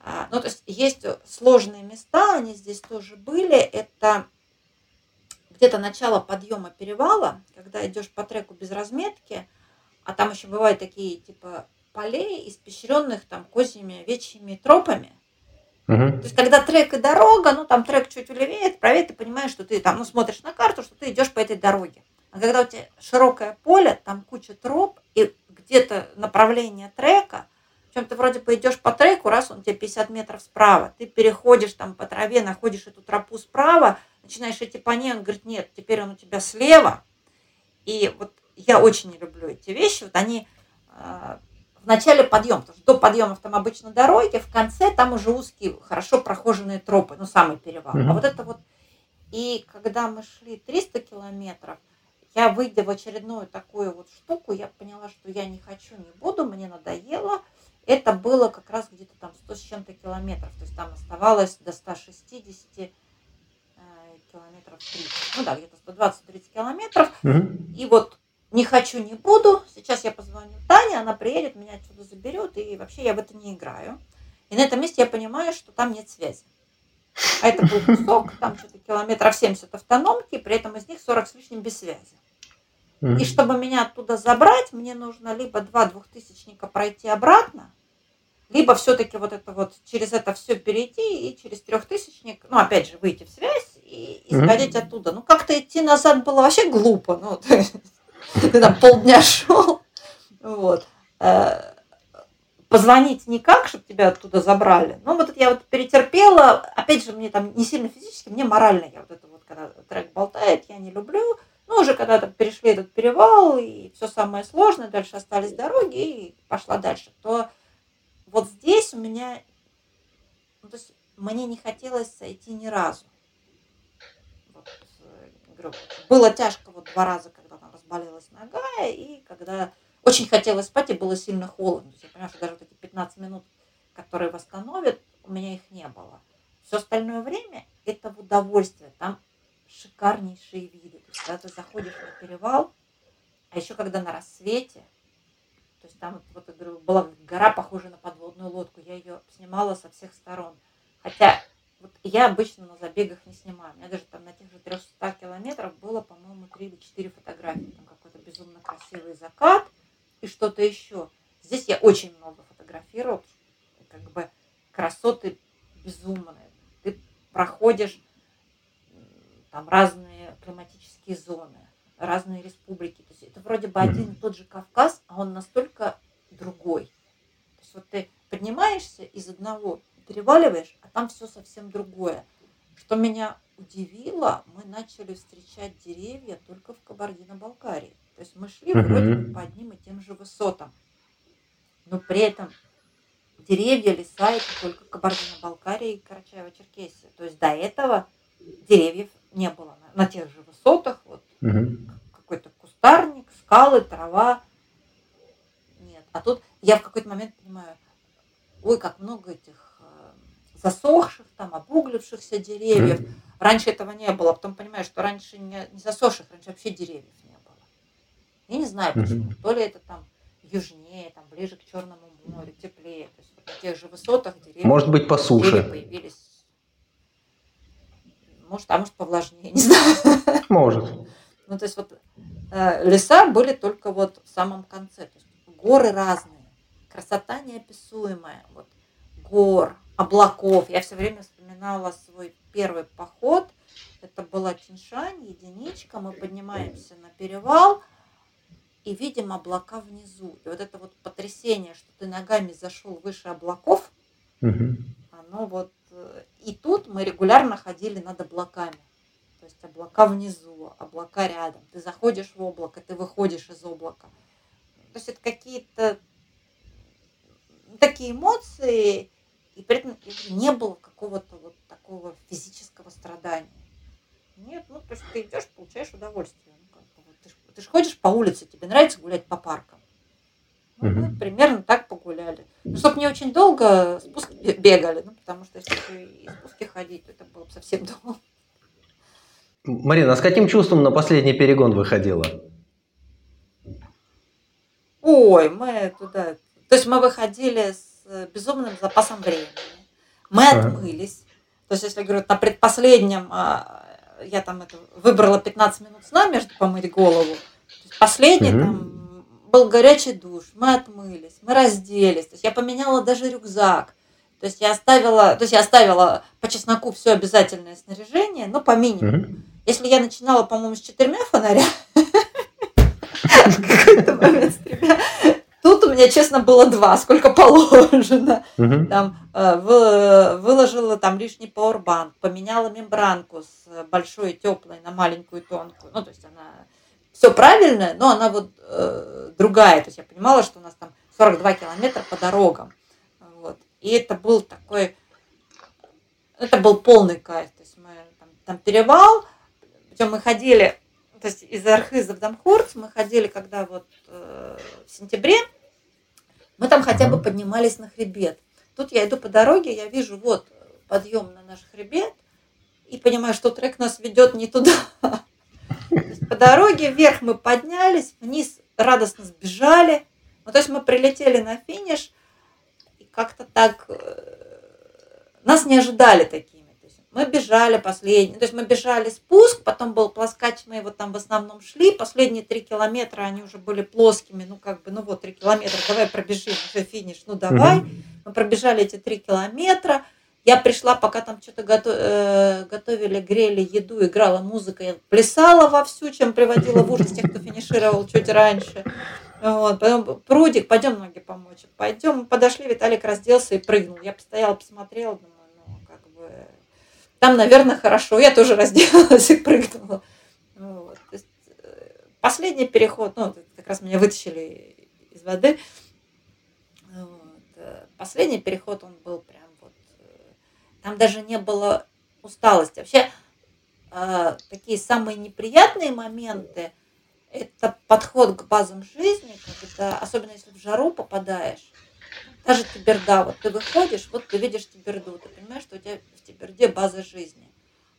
[SPEAKER 3] а, ну, то есть есть сложные места, они здесь тоже были. Это где-то начало подъема перевала, когда идешь по треку без разметки, а там еще бывают такие типа полей, испещренных там козьими, овечьими тропами. То есть, когда трек и дорога, ну, там трек чуть улевее, правее, ты понимаешь, что ты там, ну, смотришь на карту, что ты идешь по этой дороге. А когда у тебя широкое поле, там куча троп, и где-то направление трека, причем ты вроде бы идешь по треку, раз он тебе 50 метров справа, ты переходишь там по траве, находишь эту тропу справа, начинаешь идти по ней, он говорит, нет, теперь он у тебя слева. И вот я очень не люблю эти вещи, вот они э, в начале подъема, потому что до подъемов там обычно дороги, в конце там уже узкие, хорошо прохоженные тропы, ну, самый перевал. А
[SPEAKER 4] Мгм.
[SPEAKER 3] вот это вот, и когда мы шли 300 километров, я, выйдя в очередную такую вот штуку, я поняла, что я не хочу, не буду, мне надоело. Это было как раз где-то там 100 с чем-то километров, то есть там оставалось до 160 э, километров 30. Ну да, где-то 120-30 километров.
[SPEAKER 4] Мгм.
[SPEAKER 3] И вот не хочу, не буду. Сейчас я позвоню Тане, она приедет, меня отсюда заберет, и вообще я в это не играю. И на этом месте я понимаю, что там нет связи. А это был кусок, там что-то километров 70 автономки, при этом из них 40 с лишним без связи. И чтобы меня оттуда забрать, мне нужно либо два двухтысячника пройти обратно, либо все-таки вот это вот через это все перейти и через трехтысячник, ну опять же выйти в связь и, и сходить оттуда. Ну как-то идти назад было вообще глупо, ну то есть ты там полдня шел, вот. Э, Позвонить никак, чтобы тебя оттуда забрали. Ну вот это я вот перетерпела, опять же мне там не сильно физически, мне морально я вот это вот когда трек болтает, я не люблю. Ну, уже когда там перешли этот перевал, и все самое сложное, дальше остались дороги, и пошла дальше, то вот здесь у меня, ну, то есть мне не хотелось сойти ни разу. Вот, э, говорю, было тяжко вот два раза, разболелась нога, и когда очень хотелось спать, и было сильно холодно. Я понимаю, что даже вот эти 15 минут, которые восстановят, у меня их не было. Все остальное время это в удовольствие. Там шикарнейшие виды. То есть, когда ты заходишь на перевал, а еще когда на рассвете, то есть там вот я говорю, была гора, похожая на подводную лодку, я ее снимала со всех сторон. Хотя вот я обычно на забегах не снимаю. У меня даже там на тех же 300 километров было, по-моему, 3 или 4 фотографии. Там какой-то безумно красивый закат и что-то еще. Здесь я очень много фотографировала, как бы красоты безумные. Ты проходишь там разные климатические зоны, разные республики. То есть это вроде бы один и тот же Кавказ, а он настолько другой. То есть вот ты поднимаешься из одного, переваливаешь, а там все совсем другое. Что меня удивило, мы начали встречать деревья только в Кабардино-Балкарии. То есть мы шли
[SPEAKER 4] Мгм.
[SPEAKER 3] вроде бы по одним и тем же высотам. Но при этом деревья, леса это только Кабардино-Балкария и Карачаево-Черкесия. То есть до этого деревьев не было на, на тех же высотах. Вот
[SPEAKER 4] Мгм.
[SPEAKER 3] какой-то кустарник, скалы, трава. Нет. А тут я в какой-то момент понимаю, ой, как много этих засохших, там, обуглившихся деревьев. Раньше этого не было. Потом понимаю, что раньше не, не засохших, раньше вообще деревьев не было. Я не знаю почему. То ли это там южнее, там ближе к Черному морю, теплее. То есть на тех же высотах деревья,
[SPEAKER 4] Может быть, по суше.
[SPEAKER 3] появились. Может, а может повлажнее, не знаю.
[SPEAKER 4] Может.
[SPEAKER 3] Ну, то есть вот э, леса были только вот в самом конце. То есть горы разные, красота неописуемая. Вот гор, облаков. Я все время вспоминала свой первый поход. Это была Тиньшань, единичка. Мы поднимаемся на перевал и видим облака внизу. И вот это вот потрясение, что ты ногами зашел выше облаков,
[SPEAKER 4] Мгм.
[SPEAKER 3] оно вот... э, И тут мы регулярно ходили над облаками. То есть облака внизу, облака рядом. Ты заходишь в облако, ты выходишь из облака. То есть это какие-то такие эмоции, и при этом не было какого-то вот такого физического страдания. Нет, ну то есть ты идешь, получаешь удовольствие. Ну, как бы вот ты, ж, ты ж ходишь по улице, тебе нравится гулять по паркам. Ну, мы
[SPEAKER 4] Мгм.
[SPEAKER 3] примерно так погуляли. Ну, чтобы не очень долго спуск бе- бегали, ну, потому что если и спуски ходить, то это было бы совсем долго.
[SPEAKER 4] Марина, а с каким чувством на последний перегон выходила?
[SPEAKER 3] Ой, мы туда... То есть мы выходили с безумным запасом времени. Мы
[SPEAKER 4] Ага.
[SPEAKER 3] отмылись. То есть, если я говорю, на предпоследнем а, я там это, выбрала 15 минут сна между помыть голову. То есть последний
[SPEAKER 4] Мгм.
[SPEAKER 3] там был горячий душ, мы отмылись, мы разделись. То есть я поменяла даже рюкзак. То есть я оставила, то есть я оставила по чесноку все обязательное снаряжение, но по минимуму.
[SPEAKER 4] Мгм.
[SPEAKER 3] Если я начинала, по-моему, с четырьмя фонаря, меня, честно, было два, сколько положено.
[SPEAKER 4] Мгм.
[SPEAKER 3] Там э, вы- выложила там лишний пауэрбанк, поменяла мембранку с большой теплой на маленькую тонкую. Ну, то есть она все правильно, но она вот э, другая. То есть я понимала, что у нас там 42 километра по дорогам. Вот. И это был такой, это был полный кайф. То есть мы там, там перевал, причем мы ходили, то есть из Архиза в Дамхурц мы ходили, когда вот э, в сентябре, мы там хотя бы поднимались на хребет. Тут я иду по дороге, я вижу вот подъем на наш хребет, и понимаю, что трек нас ведет не туда. По дороге вверх мы поднялись, вниз радостно сбежали. Ну, то есть мы прилетели на финиш, и как-то так э, нас не ожидали такими. Мы бежали последний, то есть мы бежали спуск, потом был плоскач, мы его там в основном шли, последние три километра они уже были плоскими, ну как бы, ну вот три километра, давай пробежим, уже финиш, ну давай. Мы пробежали эти три километра. Я пришла, пока там что-то э, готовили, грели еду, играла музыка, я плясала вовсю, чем приводила в ужас тех, кто финишировал чуть раньше. Вот, потом прудик, пойдем ноги помочь. Пойдем, мы подошли, Виталик разделся и прыгнул. Я постояла, посмотрела, думаю, ну, как бы, там, наверное, хорошо. Я тоже разделалась и прыгнула. Вот. Есть, э, последний переход, ну, как раз меня вытащили из воды. Вот. Последний переход, он был прям вот... э, Там даже не было усталости. Вообще, э, такие самые неприятные моменты, это подход к базам жизни, когда, особенно если в жару попадаешь, даже Тиберда, вот ты выходишь, вот ты видишь Тиберду, ты понимаешь, что у тебя в Тиберде база жизни.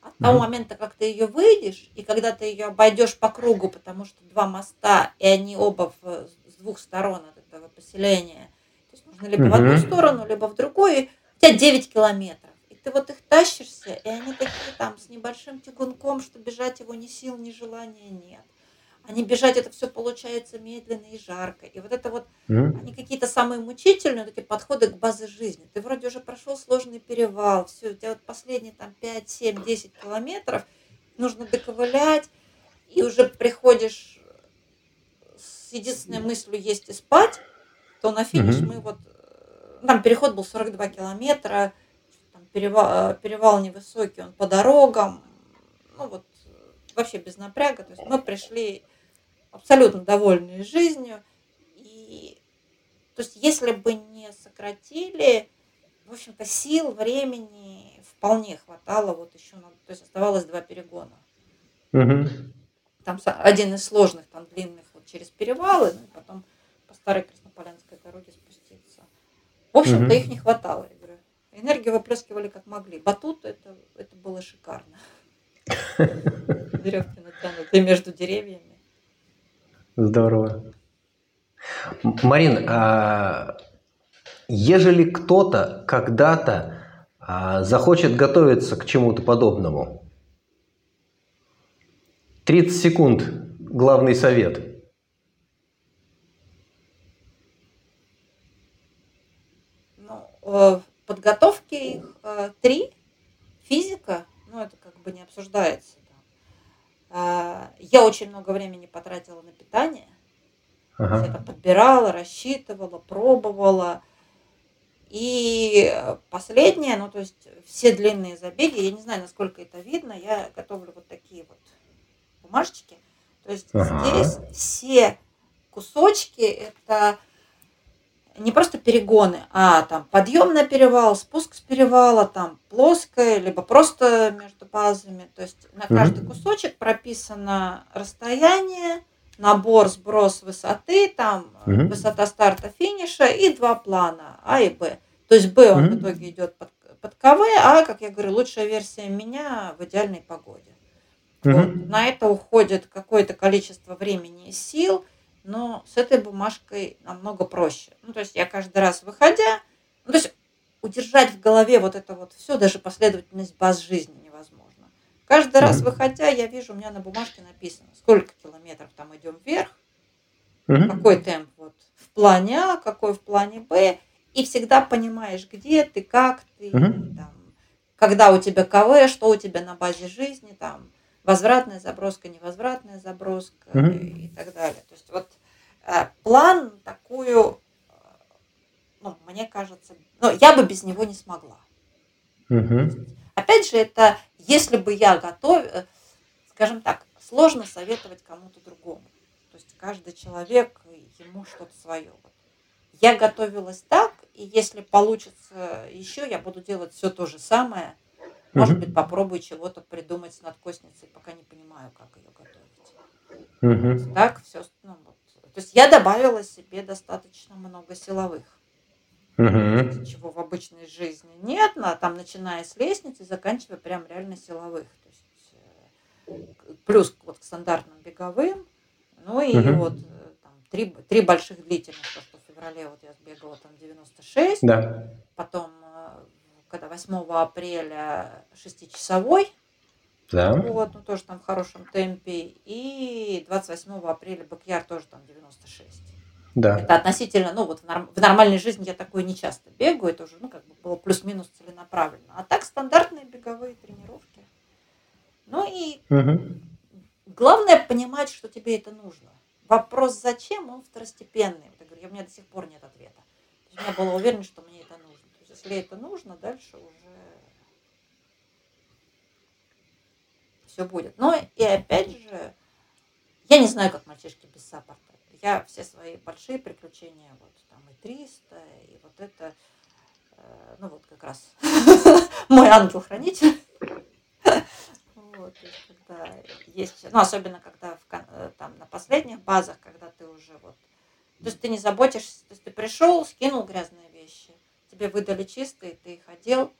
[SPEAKER 3] А с того момента, как ты ее выйдешь, и когда ты ее обойдешь по кругу, потому что два моста, и они оба в- с двух сторон от этого поселения, то есть нужно либо в одну сторону, либо в другую, у тебя 9 километров. И ты вот их тащишься, и они такие там с небольшим тягунком, что бежать его ни сил, ни желания нет. А не бежать это все получается медленно и жарко. И вот это вот
[SPEAKER 4] Мгм.
[SPEAKER 3] они какие-то самые мучительные, эти подходы к базе жизни. Ты вроде уже прошел сложный перевал, все, у тебя вот последние там 5, 7, 10 километров, нужно доковылять, и уже приходишь с единственной мыслью есть и спать, то на финиш
[SPEAKER 4] Мгм.
[SPEAKER 3] мы вот, э, там переход был 42 километра, там перевал, э, перевал невысокий, он по дорогам, ну вот э, вообще без напряга, то есть мы пришли абсолютно довольные жизнью, и то есть если бы не сократили, в общем-то, сил, времени вполне хватало, вот еще, на- то есть оставалось два перегона.
[SPEAKER 4] Мгм.
[SPEAKER 3] Там один из сложных, там длинных, вот через перевалы, ну, и потом по старой Краснополянской дороге спуститься. В общем-то,
[SPEAKER 4] Мгм.
[SPEAKER 3] их не хватало, я говорю. Энергию выплескивали как могли. Батут, это, это было шикарно. Веревки натянутые между деревьями.
[SPEAKER 4] Здорово. Марин, а ежели кто-то когда-то а, захочет готовиться к чему-то подобному, 30 секунд, главный совет.
[SPEAKER 3] Ну, э, подготовки их э, три. Физика, ну это как бы не обсуждается. А, я очень много времени потратила на питание. Ага. Это подбирала, рассчитывала, пробовала. И последнее, ну то есть все длинные забеги, я не знаю, насколько это видно, я готовлю вот такие вот бумажечки. То есть ага. здесь все кусочки это не просто перегоны, а там подъем на перевал, спуск с перевала, там плоское, либо просто между базами. То есть на каждый кусочек прописано расстояние, набор, сброс высоты, там угу. высота старта, финиша и два плана А и Б. То есть Б он угу. в итоге идет под, под КВ, а, как я говорю, лучшая версия меня в идеальной погоде. Угу. Вот. На это уходит какое-то количество времени и сил, но с этой бумажкой намного проще. Ну, то есть я каждый раз выходя, ну, то есть удержать в голове вот это вот все, даже последовательность баз жизни невозможно. Каждый раз выходя, я вижу, у меня на бумажке написано, сколько километров там идем вверх, какой темп вот в плане А, какой в плане Б, и всегда понимаешь, где ты, как ты, там, когда у тебя КВ, что у тебя на базе жизни, там, возвратная заброска, невозвратная заброска угу. и, и так далее. То есть вот э, план такую, э, ну, мне кажется, ну, я бы без него не смогла. Угу. Опять же, это если бы я готов, э, скажем так, сложно советовать кому-то другому. То есть каждый человек, ему что-то свое. Я готовилась так, и если получится еще, я буду делать все то же самое – может быть, попробую чего-то придумать с надкосницей, пока не понимаю, как ее готовить. Угу. Так, все. Ну, вот. То есть я добавила себе достаточно много силовых. Угу. Чего в обычной жизни нет, но там начиная с лестницы, заканчивая прям реально силовых. То есть, э, плюс вот к стандартным беговым, ну и угу. вот э, там, три, три больших длительных, то, что в феврале вот я сбегала там 96, да. потом когда 8 апреля шестичасовой. Да. Вот, ну тоже там в хорошем темпе. И 28 апреля Бакьяр тоже там 96. Да. Это относительно, ну вот в, норм, в нормальной жизни я такое не часто бегаю, это уже, ну, как бы было плюс-минус целенаправленно. А так стандартные беговые тренировки. Ну и угу. главное понимать, что тебе это нужно. Вопрос зачем, он второстепенный. Вот я говорю, у меня до сих пор нет ответа. Я была уверена, что мне это нужно если это нужно, дальше уже все будет. Но и опять же, я не знаю, как мальчишки без саппорта. Я все свои большие приключения, вот там и 300, и вот это, э, ну вот как раз мой ангел-хранитель. Вот, когда есть, ну, особенно когда э, там на последних базах, когда ты уже вот, то есть ты не заботишься, то есть ты пришел, скинул грязные вещи, тебе выдали чистые, ты их одел,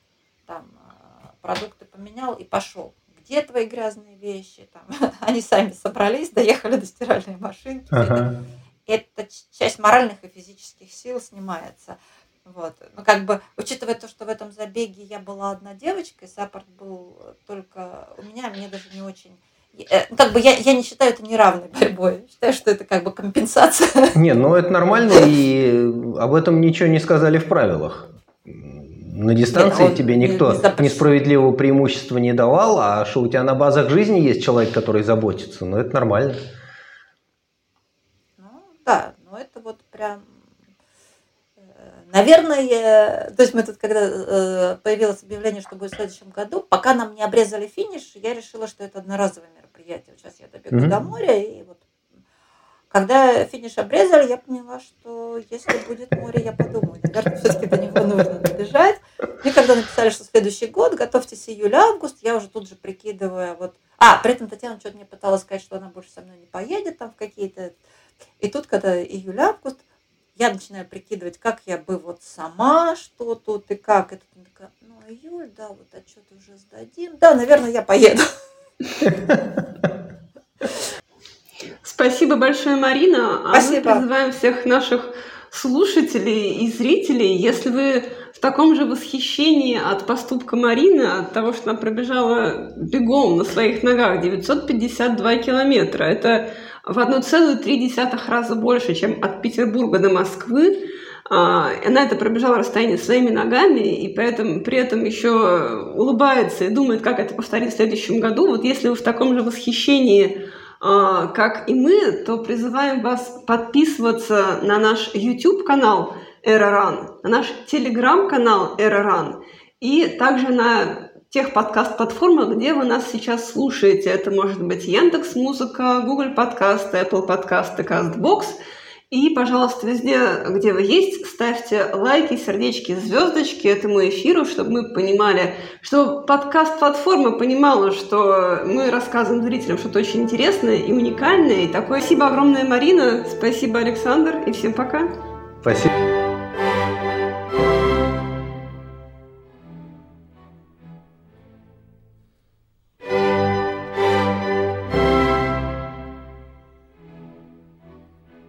[SPEAKER 3] там, а, продукты поменял и пошел. Где твои грязные вещи? Там, они сами собрались, доехали до стиральной машинки. Ага. Эта часть моральных и физических сил снимается. Вот. Ну, как бы, учитывая то, что в этом забеге я была одна девочка, и саппорт был только у меня, мне даже не очень как бы я, я не считаю это неравной борьбой. Считаю, что это как бы компенсация.
[SPEAKER 4] Не, ну это нормально, и об этом ничего не сказали в правилах. На дистанции Нет, тебе никто не несправедливого преимущества не давал, а что у тебя на базах жизни есть человек, который заботится, ну это нормально.
[SPEAKER 3] Ну да, ну это вот прям э, Наверное, то есть мы тут, когда э, появилось объявление, что будет в следующем году, пока нам не обрезали финиш, я решила, что это одноразовый мероприятие. Вот сейчас я добегу mm-hmm. до моря, и вот когда финиш обрезали, я поняла, что если будет море, я подумаю, наверное, все-таки до него нужно добежать. Мне когда написали, что следующий год, готовьтесь июль-август, я уже тут же прикидывая, вот... А, при этом Татьяна что-то мне пыталась сказать, что она больше со мной не поедет там в какие-то... И тут, когда июль-август, я начинаю прикидывать, как я бы вот сама, что тут и как. И тут такая, ну, июль, да, вот отчет уже сдадим. Да, наверное, я поеду.
[SPEAKER 1] Спасибо Спасибо большое, Марина.
[SPEAKER 3] Спасибо.
[SPEAKER 1] А мы призываем всех наших слушателей и зрителей, если вы в таком же восхищении от поступка Марины, от того, что она пробежала бегом на своих ногах 952 километра, это в 1,3 раза больше, чем от Петербурга до Москвы, она это пробежала расстояние своими ногами, и поэтому, при этом еще улыбается и думает, как это повторить в следующем году. Вот если вы в таком же восхищении а, как и мы, то призываем вас подписываться на наш YouTube-канал Эроран, на наш Telegram-канал Эроран и также на тех подкаст-платформах, где вы нас сейчас слушаете. Это может быть Яндекс Музыка, Google Подкасты, Apple Подкасты, Castbox – и, пожалуйста, везде, где вы есть, ставьте лайки, сердечки, звездочки этому эфиру, чтобы мы понимали, что подкаст-платформа понимала, что мы рассказываем зрителям что-то очень интересное и уникальное. И такое спасибо огромное, Марина, спасибо, Александр, и всем пока.
[SPEAKER 4] Спасибо.